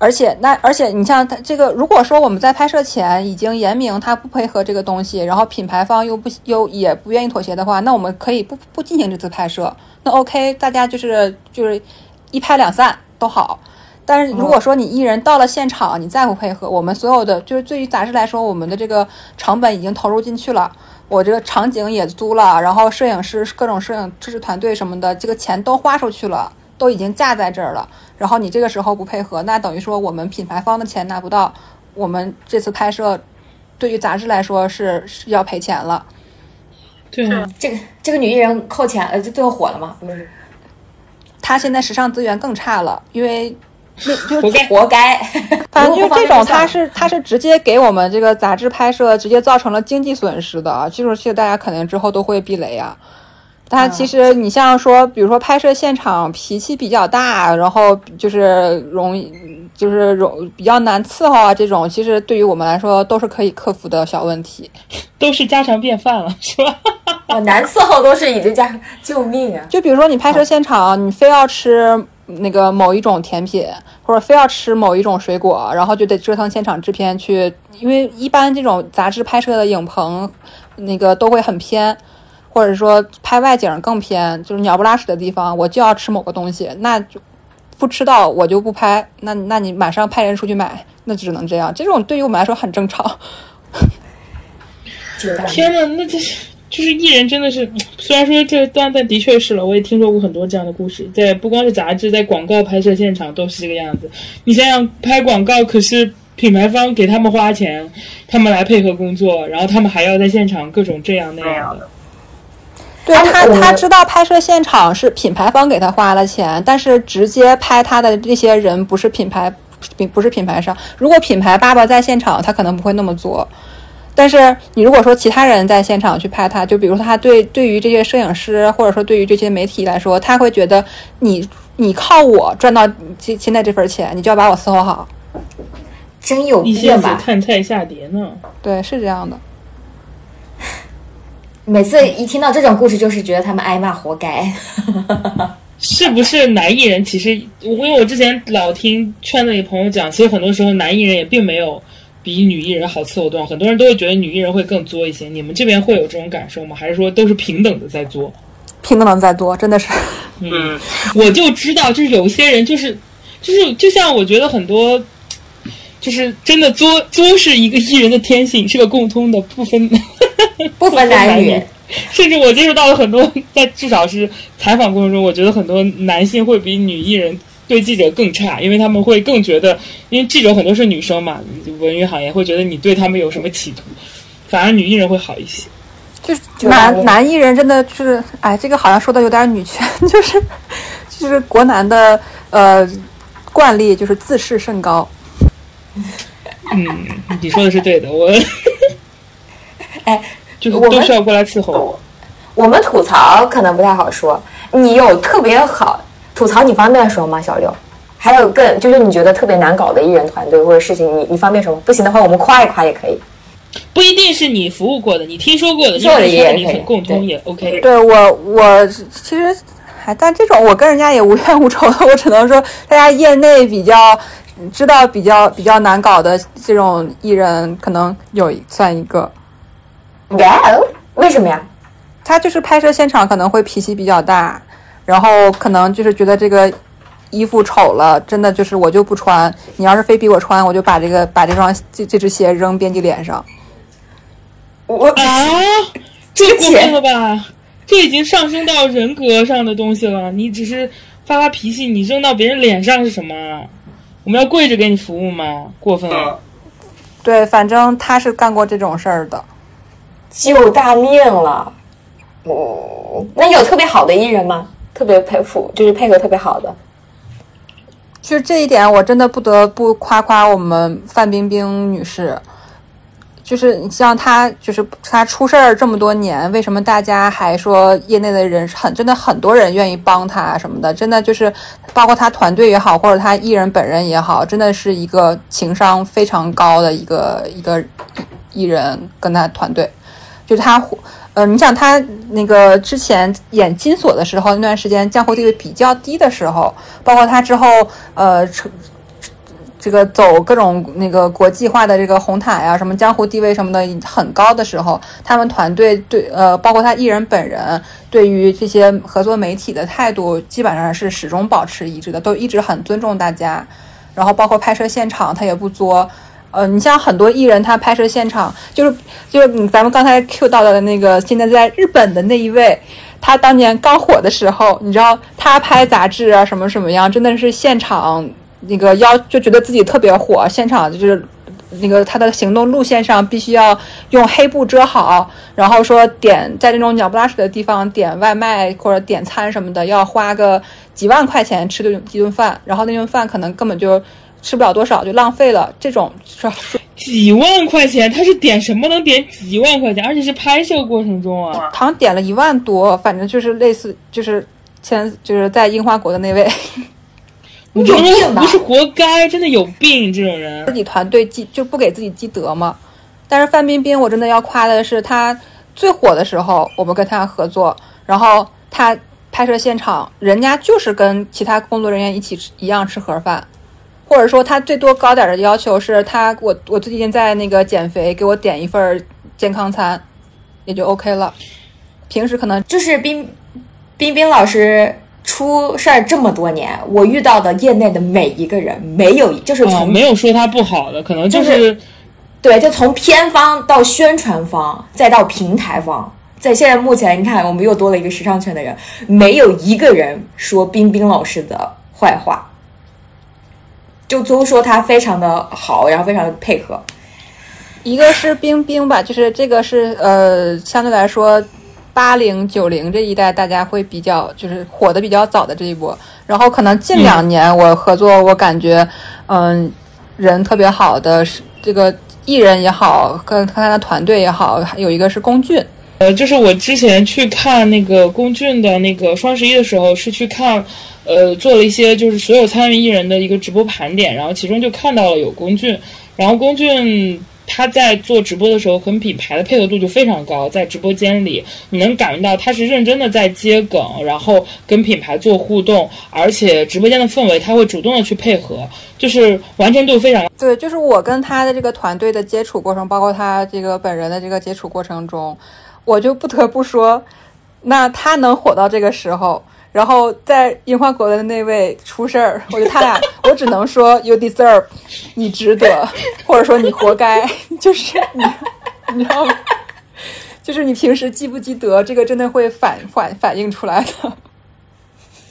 Speaker 2: 而且那而且你像他这个，如果说我们在拍摄前已经言明他不配合这个东西，然后品牌方又不又也不愿意妥协的话，那我们可以不不进行这次拍摄。那 OK，大家就是就是一拍两散都好。但是如果说你艺人到了现场，你再不配合，我们所有的就是对于杂志来说，我们的这个成本已经投入进去了，我这个场景也租了，然后摄影师各种摄影支持团队什么的，这个钱都花出去了，都已经架在这儿了。然后你这个时候不配合，那等于说我们品牌方的钱拿不到，我们这次拍摄对于杂志来说是是要赔钱了。
Speaker 3: 对啊，
Speaker 1: 这个这个女艺人扣钱，呃，就最后火了吗？不是，
Speaker 2: 她现在时尚资源更差了，因为那 [LAUGHS] 就
Speaker 3: 活该
Speaker 1: 活该。
Speaker 2: 反正 [LAUGHS] 就这种，他
Speaker 1: 他
Speaker 2: 是他是直接给我们这个杂志拍摄直接造成了经济损失的啊，这种事大家肯定之后都会避雷啊。但其实你像说，比如说拍摄现场脾气比较大，然后就是容易就是容比较难伺候啊，这种其实对于我们来说都是可以克服的小问题。[LAUGHS]
Speaker 3: 都是家常便饭了，是吧？
Speaker 1: 哦，难 [LAUGHS] 伺候都是已经加救命啊！
Speaker 2: 就比如说你拍摄现场，你非要吃那个某一种甜品，或者非要吃某一种水果，然后就得折腾现场制片去，因为一般这种杂志拍摄的影棚，那个都会很偏，或者说拍外景更偏，就是鸟不拉屎的地方，我就要吃某个东西，那就不吃到我就不拍，那那你马上派人出去买，那只能这样。这种对于我们来说很正常。
Speaker 3: 天呐，那这是就是艺人真的是，虽然说这段，但的确是了，我也听说过很多这样的故事，在不光是杂志，在广告拍摄现场都是这个样子。你想想，拍广告可是品牌方给他们花钱，他们来配合工作，然后他们还要在现场各种这样那样的。
Speaker 2: 对他，他知道拍摄现场是品牌方给他花了钱，但是直接拍他的这些人不是品牌，并不是品牌商。如果品牌爸爸在现场，他可能不会那么做。但是你如果说其他人在现场去拍他，就比如说他对对于这些摄影师或者说对于这些媒体来说，他会觉得你你靠我赚到现现在这份钱，你就要把我伺候好。
Speaker 1: 真有
Speaker 3: 一下子
Speaker 1: 病吧？
Speaker 3: 看菜下碟呢。
Speaker 2: 对，是这样的。
Speaker 1: 每次一听到这种故事，就是觉得他们挨骂活该。[LAUGHS]
Speaker 3: 是不是男艺人？其实因为我之前老听圈子里朋友讲，其实很多时候男艺人也并没有比女艺人好伺候多少。很多人都会觉得女艺人会更作一些。你们这边会有这种感受吗？还是说都是平等的在作？
Speaker 2: 平等的在作，真的是。
Speaker 3: 嗯，我就知道，就是有些人就是就是就像我觉得很多。就是真的作作是一个艺人的天性，是个共通的，不分 [LAUGHS]
Speaker 1: 不分男女。
Speaker 3: 甚至我接触到了很多，在至少是采访过程中，我觉得很多男性会比女艺人对记者更差，因为他们会更觉得，因为记者很多是女生嘛，文娱行业会觉得你对他们有什么企图，反而女艺人会好一些。
Speaker 2: 就是 [LAUGHS] 男男艺人真的是，哎，这个好像说的有点女权，就是就是国男的呃惯例就是自视甚高。
Speaker 3: 嗯，你说的是对的，我
Speaker 1: 哎，
Speaker 3: 就是都是要过来伺候我。
Speaker 1: 我们吐槽可能不太好说，你有特别好吐槽，你方便说吗？小六，还有更就是你觉得特别难搞的艺人团队或者事情，你你方便说吗？不行的话，我们夸一夸也可以。
Speaker 3: 不一定是你服务过的，你听说过的，
Speaker 1: 做的
Speaker 3: 因为你
Speaker 1: 也可以
Speaker 3: 很共通也 OK。
Speaker 2: 对我，我其实还，但这种我跟人家也无冤无仇的，我只能说，大家业内比较知道比较比较难搞的这种艺人，可能有算一个。
Speaker 1: Well，为什么呀？
Speaker 2: 他就是拍摄现场可能会脾气比较大，然后可能就是觉得这个衣服丑了，真的就是我就不穿。你要是非逼我穿，我就把这个把这双这这只鞋扔编辑脸上。
Speaker 1: 我
Speaker 3: 啊，这过分了吧？这已经上升到人格上的东西了。你只是发发脾气，你扔到别人脸上是什么？我们要跪着给你服务吗？过分了。
Speaker 2: 对，反正他是干过这种事儿的。
Speaker 1: 救大命了。嗯，那有特别好的艺人吗？特别佩服，就是配合特别好的。
Speaker 2: 就是这一点，我真的不得不夸夸我们范冰冰女士。就是你像她，就是她出事儿这么多年，为什么大家还说业内的人很真的很多人愿意帮她什么的？真的就是包括她团队也好，或者她艺人本人也好，真的是一个情商非常高的一个一个艺人跟她团队，就是她。呃，你想他那个之前演金锁的时候，那段时间江湖地位比较低的时候，包括他之后呃这个走各种那个国际化的这个红毯呀、什么江湖地位什么的很高的时候，他们团队对呃，包括他艺人本人对于这些合作媒体的态度，基本上是始终保持一致的，都一直很尊重大家。然后包括拍摄现场他也不作。呃，你像很多艺人，他拍摄现场就是就是咱们刚才 Q 到的那个，现在在日本的那一位，他当年刚火的时候，你知道他拍杂志啊什么什么样，真的是现场那个要就觉得自己特别火，现场就是那个他的行动路线上必须要用黑布遮好，然后说点在这种鸟不拉屎的地方点外卖或者点餐什么的，要花个几万块钱吃顿一顿饭，然后那顿饭可能根本就。吃不了多少就浪费了，这种是
Speaker 3: 几万块钱，他是点什么能点几万块钱，而且是拍摄过程中啊，
Speaker 2: 好像点了一万多，反正就是类似，就是前就是在樱花国的那位，[LAUGHS]
Speaker 3: 我觉得不是活该，真的有病，这种人
Speaker 2: 自己团队积就不给自己积德嘛。但是范冰冰，我真的要夸的是，她最火的时候，我们跟她合作，然后她拍摄现场，人家就是跟其他工作人员一起吃一样吃盒饭。或者说他最多高点的要求是他我我最近在那个减肥，给我点一份健康餐，也就 OK 了。平时可能
Speaker 1: 就是冰冰冰老师出事儿这么多年，我遇到的业内的每一个人，没有就是从
Speaker 3: 没有说他不好的，可能就
Speaker 1: 是对，就从偏方到宣传方，再到平台方，在现在目前你看，我们又多了一个时尚圈的人，没有一个人说冰冰老师的坏话。就都说他非常的好，然后非常的配合。
Speaker 2: 一个是冰冰吧，就是这个是呃，相对来说八零九零这一代大家会比较就是火的比较早的这一波。然后可能近两年我合作，我感觉嗯人特别好的是这个艺人也好，跟看他的团队也好，有一个是龚俊。
Speaker 3: 呃，就是我之前去看那个龚俊的那个双十一的时候，是去看。呃，做了一些就是所有参与艺人的一个直播盘点，然后其中就看到了有龚俊，然后龚俊他在做直播的时候和品牌的配合度就非常高，在直播间里你能感觉到他是认真的在接梗，然后跟品牌做互动，而且直播间的氛围他会主动的去配合，就是完成度非常
Speaker 2: 对，就是我跟他的这个团队的接触过程，包括他这个本人的这个接触过程中，我就不得不说，那他能火到这个时候。然后在樱花国的那位出事儿，我觉得他俩，我只能说 you deserve，你值得，或者说你活该，[LAUGHS] 就是你，你知道吗？[LAUGHS] 就是你平时积不积德，这个真的会反反反映出来的。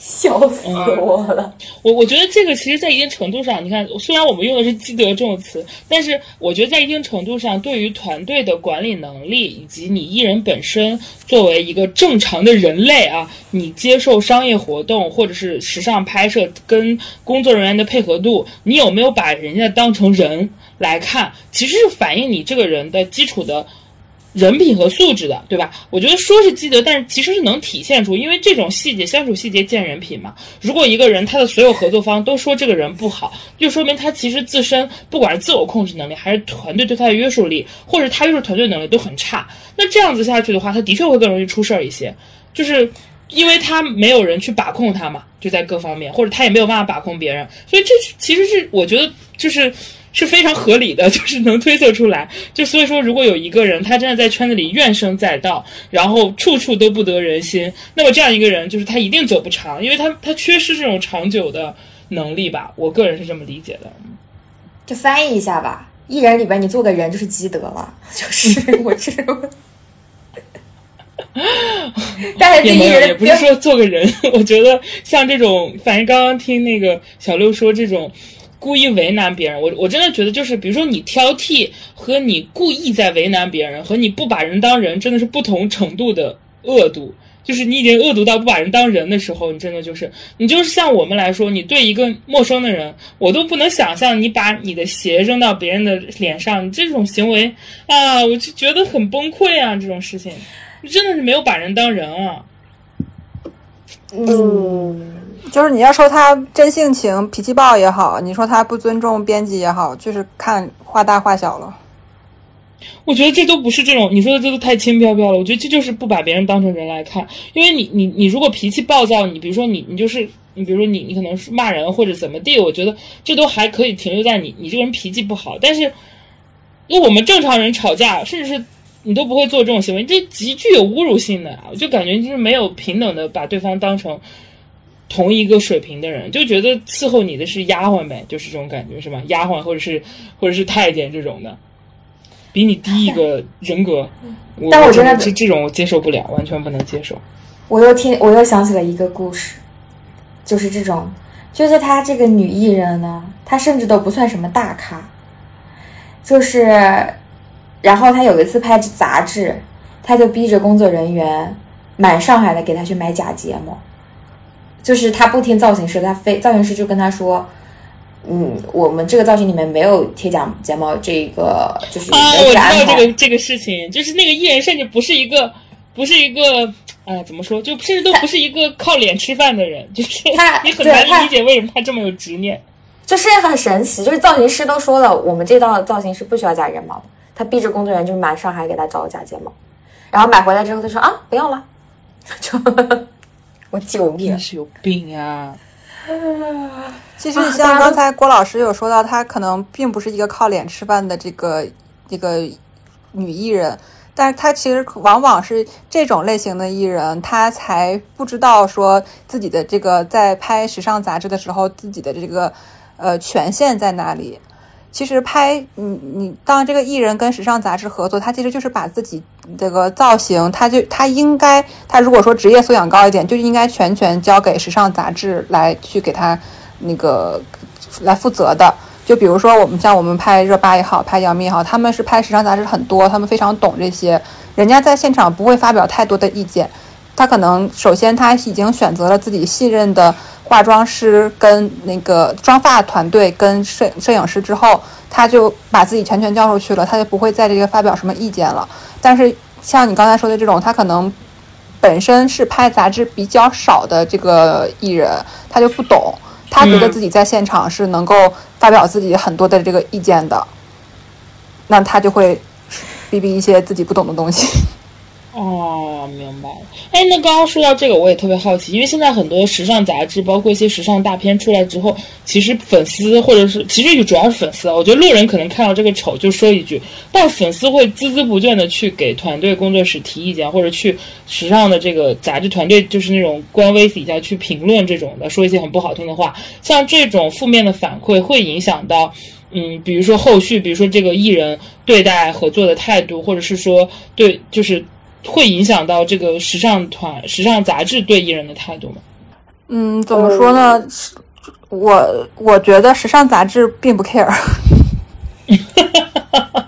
Speaker 1: 笑死我了！
Speaker 3: 我我觉得这个其实，在一定程度上，你看，虽然我们用的是积德这种词，但是我觉得在一定程度上，对于团队的管理能力以及你艺人本身作为一个正常的人类啊，你接受商业活动或者是时尚拍摄跟工作人员的配合度，你有没有把人家当成人来看，其实是反映你这个人的基础的。人品和素质的，对吧？我觉得说是积德，但是其实是能体现出，因为这种细节，相处细节见人品嘛。如果一个人他的所有合作方都说这个人不好，就说明他其实自身不管是自我控制能力，还是团队对他的约束力，或者他约束团队能力都很差。那这样子下去的话，他的确会更容易出事儿一些，就是因为他没有人去把控他嘛，就在各方面，或者他也没有办法把控别人，所以这其实是我觉得就是。是非常合理的，[LAUGHS] 就是能推测出来。就所以说，如果有一个人他真的在圈子里怨声载道，然后处处都不得人心，那么这样一个人就是他一定走不长，因为他他缺失这种长久的能力吧。我个人是这么理解的。
Speaker 1: 就翻译一下吧，艺人里边你做个人就是积德了，[LAUGHS] 就是 [LAUGHS] 我这种。但是
Speaker 3: 也没有，也不是说做个人。我觉得像这种，反正刚刚听那个小六说这种。故意为难别人，我我真的觉得就是，比如说你挑剔和你故意在为难别人，和你不把人当人，真的是不同程度的恶毒。就是你已经恶毒到不把人当人的时候，你真的就是你就是像我们来说，你对一个陌生的人，我都不能想象你把你的鞋扔到别人的脸上，你这种行为啊，我就觉得很崩溃啊！这种事情，真的是没有把人当人啊。
Speaker 2: 嗯。就是你要说他真性情、脾气暴也好，你说他不尊重编辑也好，就是看画大画小了。
Speaker 3: 我觉得这都不是这种你说的，这都太轻飘飘了。我觉得这就是不把别人当成人来看。因为你你你如果脾气暴躁，你比如说你你就是你比如说你你可能是骂人或者怎么地，我觉得这都还可以停留在你你这个人脾气不好。但是，因为我们正常人吵架，甚至是你都不会做这种行为，这极具有侮辱性的啊！我就感觉就是没有平等的把对方当成。同一个水平的人，就觉得伺候你的是丫鬟呗，就是这种感觉是吧？丫鬟或者是或者是太监这种的，比你低一个人格。
Speaker 1: 但我觉得
Speaker 3: 这这种我接受不了，完全不能接受。
Speaker 1: 我又听，我又想起了一个故事，就是这种，就是她这个女艺人呢，她甚至都不算什么大咖，就是，然后她有一次拍杂志，她就逼着工作人员满上海的给她去买假睫毛，就是他不听造型师，他非造型师就跟他说，嗯，我们这个造型里面没有贴假睫毛，这个就是
Speaker 3: 啊，我知道这个这个事情，就是那个艺人甚至不是一个，不是一个。哎，怎么说？就甚至都不是一个靠脸吃饭的人，[LAUGHS] 就是他，[LAUGHS] 你很难理解为什么他这么有执念。
Speaker 1: 就是很神奇，就是造型师都说了，我们这道造型是不需要假睫毛的。他逼着工作人员就是满上海给他找假睫毛，然后买回来之后他说啊，不要了，[LAUGHS] 就我救命！
Speaker 3: 是有病啊！
Speaker 2: 其实像刚才郭老师有说到，他可能并不是一个靠脸吃饭的这个这个女艺人。但是他其实往往是这种类型的艺人，他才不知道说自己的这个在拍时尚杂志的时候，自己的这个呃权限在哪里。其实拍你你当这个艺人跟时尚杂志合作，他其实就是把自己这个造型，他就他应该他如果说职业素养高一点，就应该全权交给时尚杂志来去给他那个来负责的。就比如说，我们像我们拍热巴也好，拍杨幂也好，他们是拍时尚杂志很多，他们非常懂这些。人家在现场不会发表太多的意见，他可能首先他已经选择了自己信任的化妆师跟那个妆发团队跟摄摄影师之后，他就把自己全权交出去了，他就不会在这个发表什么意见了。但是像你刚才说的这种，他可能本身是拍杂志比较少的这个艺人，他就不懂。他觉得自己在现场是能够发表自己很多的这个意见的，那他就会逼逼一些自己不懂的东西。
Speaker 3: 哦，明白了。哎，那刚刚说到这个，我也特别好奇，因为现在很多时尚杂志，包括一些时尚大片出来之后，其实粉丝或者是其实主要是粉丝，我觉得路人可能看到这个丑就说一句，但粉丝会孜孜不倦的去给团队工作室提意见，或者去时尚的这个杂志团队，就是那种官微底下去评论这种的，说一些很不好听的话。像这种负面的反馈会影响到，嗯，比如说后续，比如说这个艺人对待合作的态度，或者是说对，就是。会影响到这个时尚团、时尚杂志对艺人的态度吗？
Speaker 2: 嗯，怎么说呢？我我觉得时尚杂志并不 care。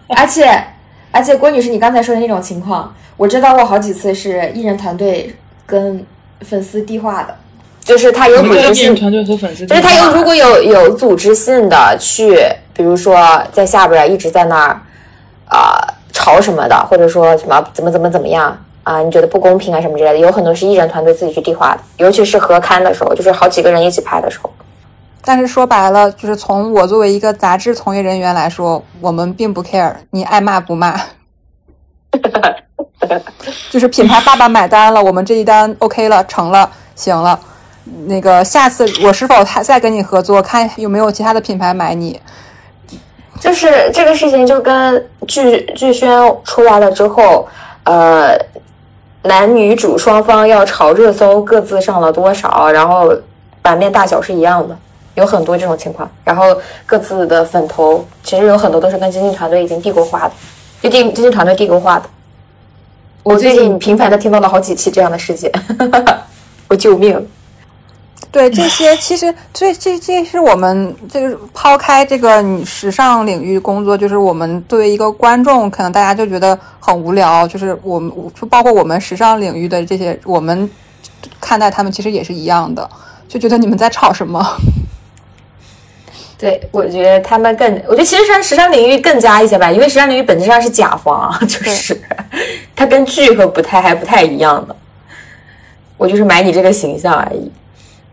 Speaker 1: 而 [LAUGHS] 且而且，郭女士，你刚才说的那种情况，我知道过好几次是艺人团队跟粉丝递话的，就是他有组织性，
Speaker 3: 团队和粉丝，
Speaker 1: 就是他有如果有有组织性的去，比如说在下边一直在那儿啊。吵什么的，或者说什么怎么怎么怎么样啊？你觉得不公平啊什么之类的，有很多是艺人团队自己去递话的，尤其是合刊的时候，就是好几个人一起拍的时候。
Speaker 2: 但是说白了，就是从我作为一个杂志从业人员来说，我们并不 care，你爱骂不骂，[LAUGHS] 就是品牌爸爸买单了，我们这一单 OK 了，成了，行了，那个下次我是否还再跟你合作，看有没有其他的品牌买你。
Speaker 1: 就是这个事情，就跟剧剧宣出来了之后，呃，男女主双方要炒热搜，各自上了多少，然后版面大小是一样的，有很多这种情况。然后各自的粉头，其实有很多都是跟经纪团队已经递过话的，就经经纪团队递过话的。我最近频繁的听到了好几期这样的事件，[LAUGHS] 我救命！
Speaker 2: 对这些，其实这这这是我们这个抛开这个你时尚领域工作，就是我们作为一个观众，可能大家就觉得很无聊。就是我们就包括我们时尚领域的这些，我们看待他们其实也是一样的，就觉得你们在吵什么？[LAUGHS]
Speaker 1: 对，我觉得他们更，我觉得其实上时尚领域更加一些吧，因为时尚领域本质上是甲方，[LAUGHS] 就是它跟剧和不太还不太一样的。我就是买你这个形象而已。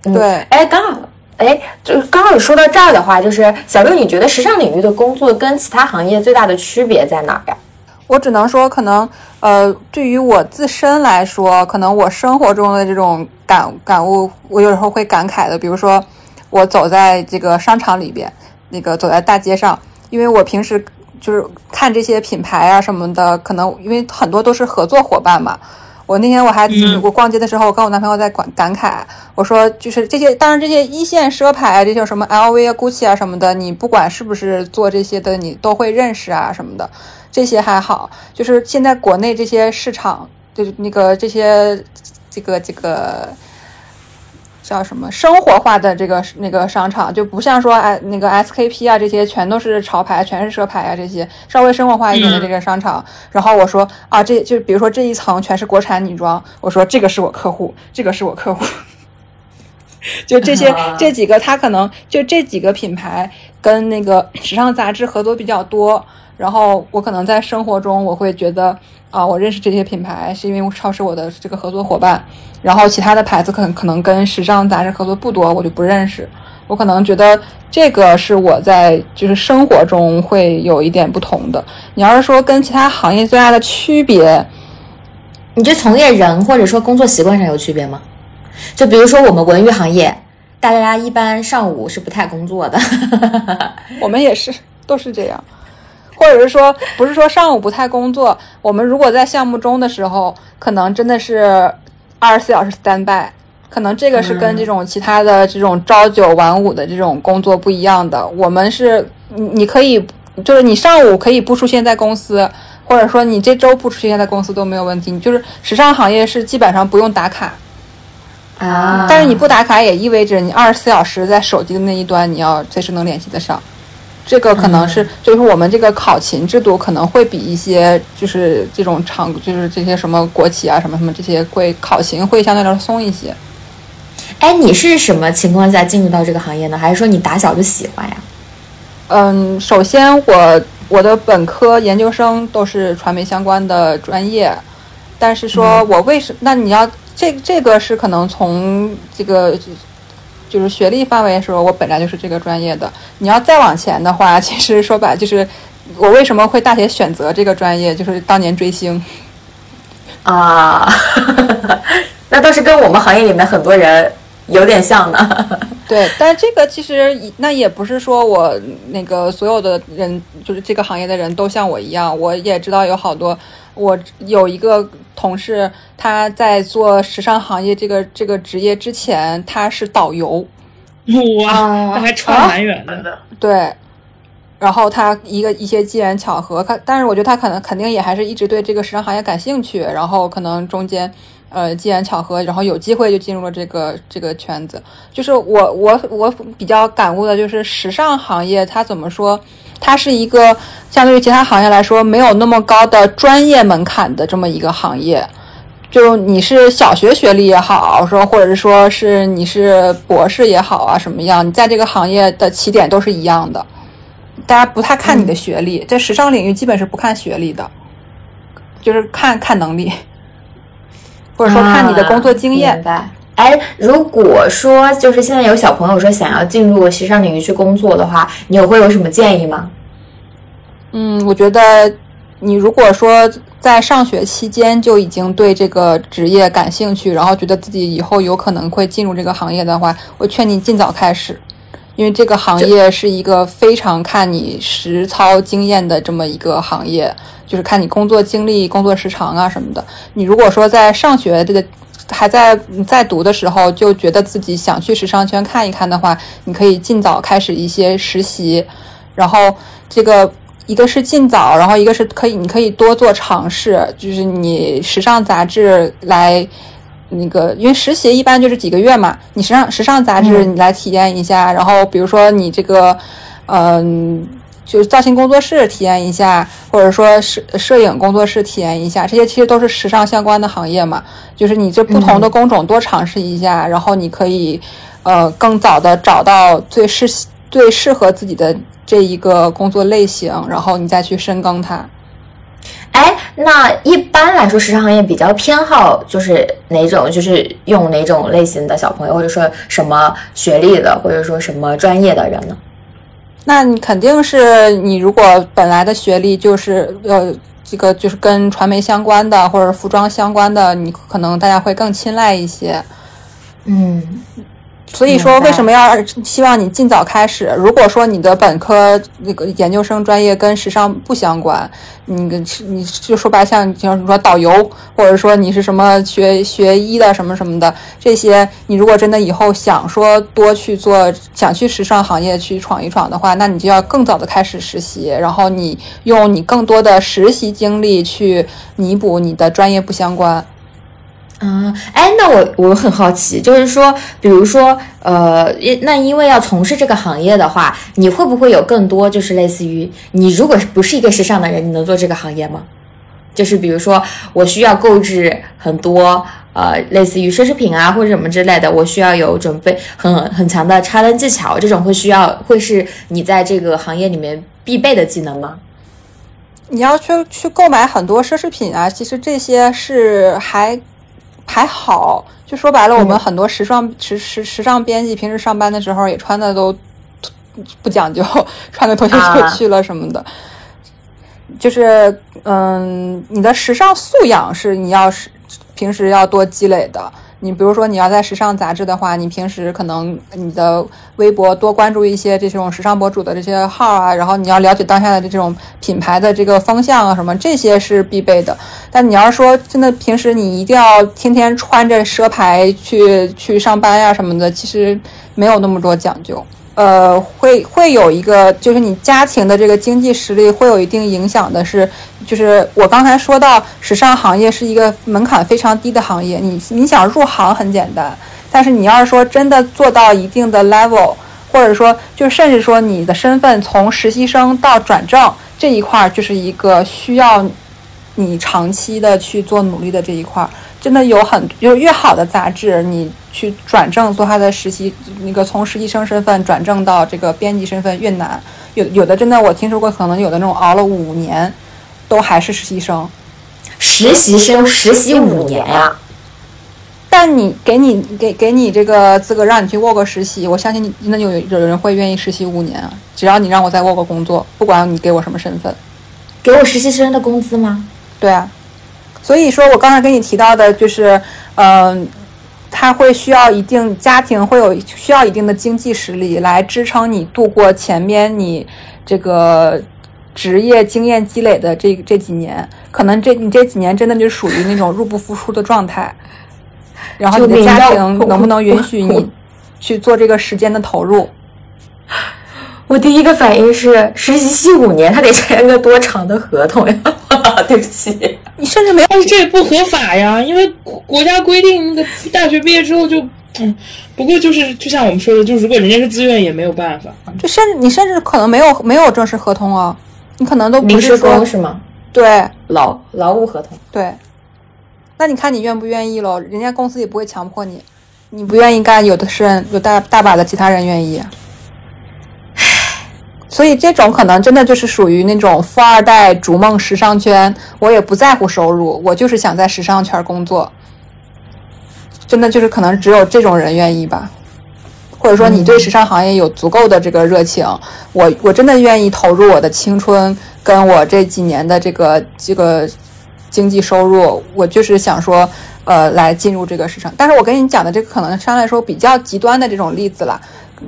Speaker 2: 对，
Speaker 1: 哎，刚好，哎，就刚好说到这儿的话，就是小六，你觉得时尚领域的工作跟其他行业最大的区别在哪儿呀？
Speaker 2: 我只能说，可能，呃，对于我自身来说，可能我生活中的这种感感悟，我有时候会感慨的。比如说，我走在这个商场里边，那个走在大街上，因为我平时就是看这些品牌啊什么的，可能因为很多都是合作伙伴嘛。我那天我还我逛街的时候，我跟我男朋友在感感慨，我说就是这些，当然这些一线奢牌，这些什么 LV 啊、GUCCI 啊什么的，你不管是不是做这些的，你都会认识啊什么的，这些还好。就是现在国内这些市场，就是那个这些这个这个。叫什么生活化的这个那个商场就不像说哎那个 SKP 啊这些全都是潮牌全是奢牌啊这些稍微生活化一点的这个商场，然后我说啊这就比如说这一层全是国产女装，我说这个是我客户，这个是我客户，[LAUGHS] 就这些这几个他可能就这几个品牌跟那个时尚杂志合作比较多，然后我可能在生活中我会觉得。啊，我认识这些品牌是因为超市我的这个合作伙伴，然后其他的牌子可能可能跟时尚杂志合作不多，我就不认识。我可能觉得这个是我在就是生活中会有一点不同的。你要是说跟其他行业最大的区别，
Speaker 1: 你这从业人或者说工作习惯上有区别吗？就比如说我们文娱行业，大家一般上午是不太工作的，[LAUGHS]
Speaker 2: 我们也是都是这样。或者是说，不是说上午不太工作，我们如果在项目中的时候，可能真的是二十四小时 stand by，可能这个是跟这种其他的这种朝九晚五的这种工作不一样的。我们是，你你可以，就是你上午可以不出现在公司，或者说你这周不出现在公司都没有问题。你就是时尚行业是基本上不用打卡
Speaker 1: 啊，
Speaker 2: 但是你不打卡也意味着你二十四小时在手机的那一端，你要随时能联系得上。这个可能是，就是我们这个考勤制度可能会比一些就是这种厂，就是这些什么国企啊，什么什么这些会考勤会相对来说松一些。
Speaker 1: 哎，你是什么情况下进入到这个行业呢？还是说你打小就喜欢呀？
Speaker 2: 嗯，首先我我的本科、研究生都是传媒相关的专业，但是说我为什那你要这这个是可能从这个。就是学历范围的时候，我本来就是这个专业的。你要再往前的话，[LAUGHS] 其实说白就是我为什么会大学选择这个专业，就是当年追星
Speaker 1: 啊。[LAUGHS] 那倒是跟我们行业里面很多人有点像呢。[LAUGHS]
Speaker 2: 对，但这个其实那也不是说我那个所有的人，就是这个行业的人都像我一样。我也知道有好多，我有一个同事，他在做时尚行业这个这个职业之前，他是导游。
Speaker 3: 哇，那还差蛮远的。
Speaker 2: 对，然后他一个一些机缘巧合，他但是我觉得他可能肯定也还是一直对这个时尚行业感兴趣，然后可能中间。呃，机缘巧合，然后有机会就进入了这个这个圈子。就是我我我比较感悟的就是时尚行业，它怎么说？它是一个相对于其他行业来说没有那么高的专业门槛的这么一个行业。就你是小学学历也好，说或者是说是你是博士也好啊，什么样？你在这个行业的起点都是一样的。大家不太看你的学历，在时尚领域基本是不看学历的，就是看看能力。或者说看你的工作经验。
Speaker 1: 哎，如果说就是现在有小朋友说想要进入时尚领域去工作的话，你有会有什么建议吗？
Speaker 2: 嗯，我觉得你如果说在上学期间就已经对这个职业感兴趣，然后觉得自己以后有可能会进入这个行业的话，我劝你尽早开始，因为这个行业是一个非常看你实操经验的这么一个行业。就是看你工作经历、工作时长啊什么的。你如果说在上学这个还在在读的时候，就觉得自己想去时尚圈看一看的话，你可以尽早开始一些实习。然后这个一个是尽早，然后一个是可以你可以多做尝试。就是你时尚杂志来那个，因为实习一般就是几个月嘛，你时尚时尚杂志你来体验一下。然后比如说你这个嗯。就是造型工作室体验一下，或者说摄摄影工作室体验一下，这些其实都是时尚相关的行业嘛。就是你这不同的工种多尝试一下，然后你可以，呃，更早的找到最适最适合自己的这一个工作类型，然后你再去深耕它。
Speaker 1: 哎，那一般来说，时尚行业比较偏好就是哪种，就是用哪种类型的小朋友，或者说什么学历的，或者说什么专业的人呢？
Speaker 2: 那你肯定是你如果本来的学历就是呃这个就是跟传媒相关的或者服装相关的，你可能大家会更青睐一些。
Speaker 1: 嗯，
Speaker 2: 所以说，为什么要希望你尽早开始？如果说你的本科那个研究生专业跟时尚不相关，你跟你就说白像像说导游，或者说你是什么学学医的什么什么的这些，你如果真的以后想说多去做，想去时尚行业去闯一闯的话，那你就要更早的开始实习，然后你用你更多的实习经历去弥补你的专业不相关。
Speaker 1: 嗯，哎，那我我很好奇，就是说，比如说，呃，那因为要从事这个行业的话，你会不会有更多，就是类似于你如果不是一个时尚的人，你能做这个行业吗？就是比如说，我需要购置很多，呃，类似于奢侈品啊或者什么之类的，我需要有准备很很强的插灯技巧，这种会需要会是你在这个行业里面必备的技能吗？
Speaker 2: 你要去去购买很多奢侈品啊，其实这些是还。还好，就说白了，我们很多时尚时时时尚编辑平时上班的时候也穿的都不讲究，[LAUGHS] 穿个拖鞋就去了什么的。就是嗯，你的时尚素养是你要是平时要多积累的。你比如说，你要在时尚杂志的话，你平时可能你的微博多关注一些这种时尚博主的这些号啊，然后你要了解当下的这种品牌的这个风向啊，什么这些是必备的。但你要说真的，平时你一定要天天穿着奢牌去去上班呀什么的，其实没有那么多讲究。呃，会会有一个，就是你家庭的这个经济实力会有一定影响的，是，就是我刚才说到，时尚行业是一个门槛非常低的行业，你你想入行很简单，但是你要是说真的做到一定的 level，或者说就甚至说你的身份从实习生到转正这一块，就是一个需要你长期的去做努力的这一块。真的有很就是越好的杂志，你去转正做他的实习，那个从实习生身份转正到这个编辑身份越难。有有的真的我听说过，可能有的那种熬了五年，都还是实习生。
Speaker 1: 实习生实习五年呀？
Speaker 2: 但你给你给给你这个资格让你去沃个实习，我相信你真的有有人会愿意实习五年啊。只要你让我在沃个工作，不管你给我什么身份，
Speaker 1: 给我实习生的工资吗？
Speaker 2: 对啊。所以说，我刚才跟你提到的，就是，嗯，他会需要一定家庭会有需要一定的经济实力来支撑你度过前面你这个职业经验积累的这这几年，可能这你这几年真的就属于那种入不敷出的状态，然后你的家庭能不能允许你去做这个时间的投入？[LAUGHS]
Speaker 1: 我第一个反应是实习期五年，他得签个多长的合同呀？对不起，
Speaker 2: 你甚至没有，
Speaker 3: 但是这也不合法呀，因为国家规定，那个大学毕业之后就，嗯，不过就是就像我们说的，就是如果人家是自愿，也没有办法。
Speaker 2: 就甚至你甚至可能没有没有正式合同啊，你可能都
Speaker 1: 临时工是吗？
Speaker 2: 对，
Speaker 1: 劳劳务合同。
Speaker 2: 对，那你看你愿不愿意喽？人家公司也不会强迫你，你不愿意干，有的是人有大大把的其他人愿意。所以这种可能真的就是属于那种富二代逐梦时尚圈，我也不在乎收入，我就是想在时尚圈工作。真的就是可能只有这种人愿意吧，或者说你对时尚行业有足够的这个热情，我我真的愿意投入我的青春跟我这几年的这个这个经济收入，我就是想说，呃，来进入这个市场。但是我跟你讲的这个可能相对来说比较极端的这种例子了。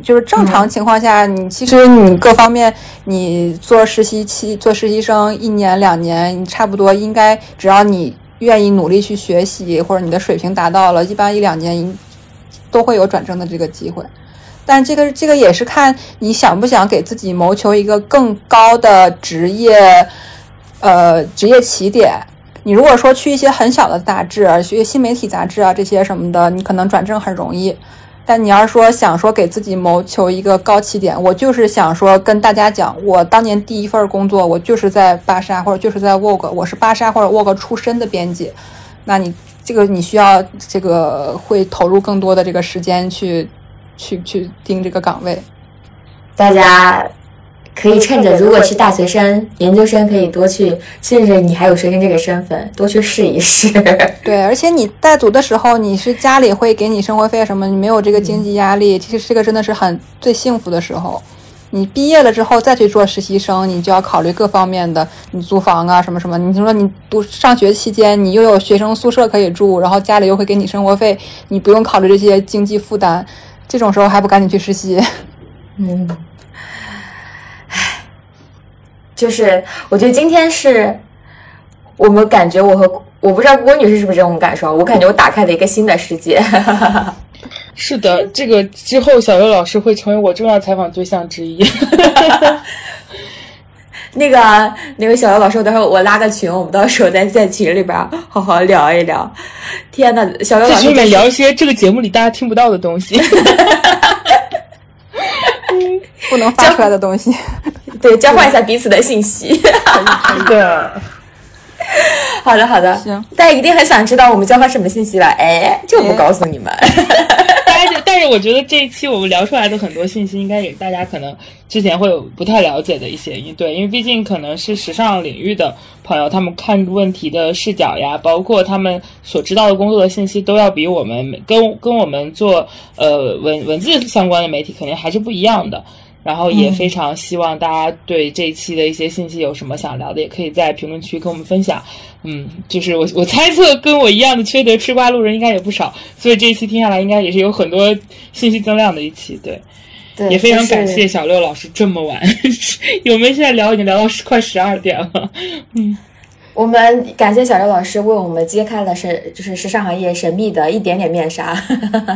Speaker 2: 就是正常情况下，你其实你各方面，你做实习期做实习生一年两年，你差不多应该只要你愿意努力去学习，或者你的水平达到了，一般一两年都会有转正的这个机会。但这个这个也是看你想不想给自己谋求一个更高的职业，呃，职业起点。你如果说去一些很小的杂志，学新媒体杂志啊这些什么的，你可能转正很容易。但你要是说想说给自己谋求一个高起点，我就是想说跟大家讲，我当年第一份工作，我就是在芭莎或者就是在 Vogue，我是芭莎或者 Vogue 出身的编辑。那你这个你需要这个会投入更多的这个时间去去去盯这个岗位，
Speaker 1: 大家。可以趁着，如果是大学生、研究生，可以多去甚至你还有学生这个身份，多去试一试。[LAUGHS]
Speaker 2: 对，而且你在读的时候，你是家里会给你生活费什么，你没有这个经济压力，其实这个真的是很最幸福的时候。你毕业了之后再去做实习生，你就要考虑各方面的，你租房啊什么什么。你说你读上学期间，你又有学生宿舍可以住，然后家里又会给你生活费，你不用考虑这些经济负担。这种时候还不赶紧去实习？[LAUGHS]
Speaker 1: 嗯，唉，就是我觉得今天是我们感觉我和我不知道郭女士是不是这种感受，我感觉我打开了一个新的世界。[LAUGHS]
Speaker 3: 是的，这个之后小刘老师会成为我重要采访对象之一。[LAUGHS]
Speaker 1: 那个那个小姚老师，待会我拉个群，我们到时候再在群里边好好聊一聊。天呐，小姚老师
Speaker 3: 在群里面聊一些这个节目里大家听不到的东西，[LAUGHS]
Speaker 2: 不能发出来的东西。[LAUGHS]
Speaker 1: 对，交换一下彼此的信息。
Speaker 3: 对，[LAUGHS]
Speaker 1: 好的好的，
Speaker 2: 行，
Speaker 1: 大家一定很想知道我们交换什么信息吧？哎，就不告诉你们。[LAUGHS]
Speaker 3: 但是但是我觉得这一期我们聊出来的很多信息，应该也大家可能之前会有不太了解的一些，对，因为毕竟可能是时尚领域的朋友，他们看问题的视角呀，包括他们所知道的工作的信息，都要比我们跟跟我们做呃文文字相关的媒体肯定还是不一样的。然后也非常希望大家对这一期的一些信息有什么想聊的，也可以在评论区跟我们分享。嗯，就是我我猜测跟我一样的缺德吃瓜路人应该也不少，所以这一期听下来应该也是有很多信息增量的一期。对，
Speaker 1: 对，
Speaker 3: 也非常感谢小六老师这么晚，有没有现在聊已经聊到快十二点了。嗯。
Speaker 1: 我们感谢小刘老师为我们揭开了神，就是时尚行业神秘的一点点面纱。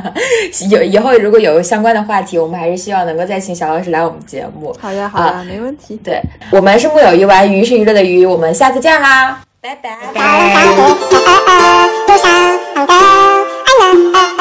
Speaker 1: [LAUGHS] 有以后如果有相关的话题，我们还是希望能够再请小老师来我们节目。
Speaker 2: 好呀，好呀，没问题。
Speaker 1: 对我们是木有鱼丸，鱼是娱乐的鱼，我们下次见啦，拜拜。拜拜。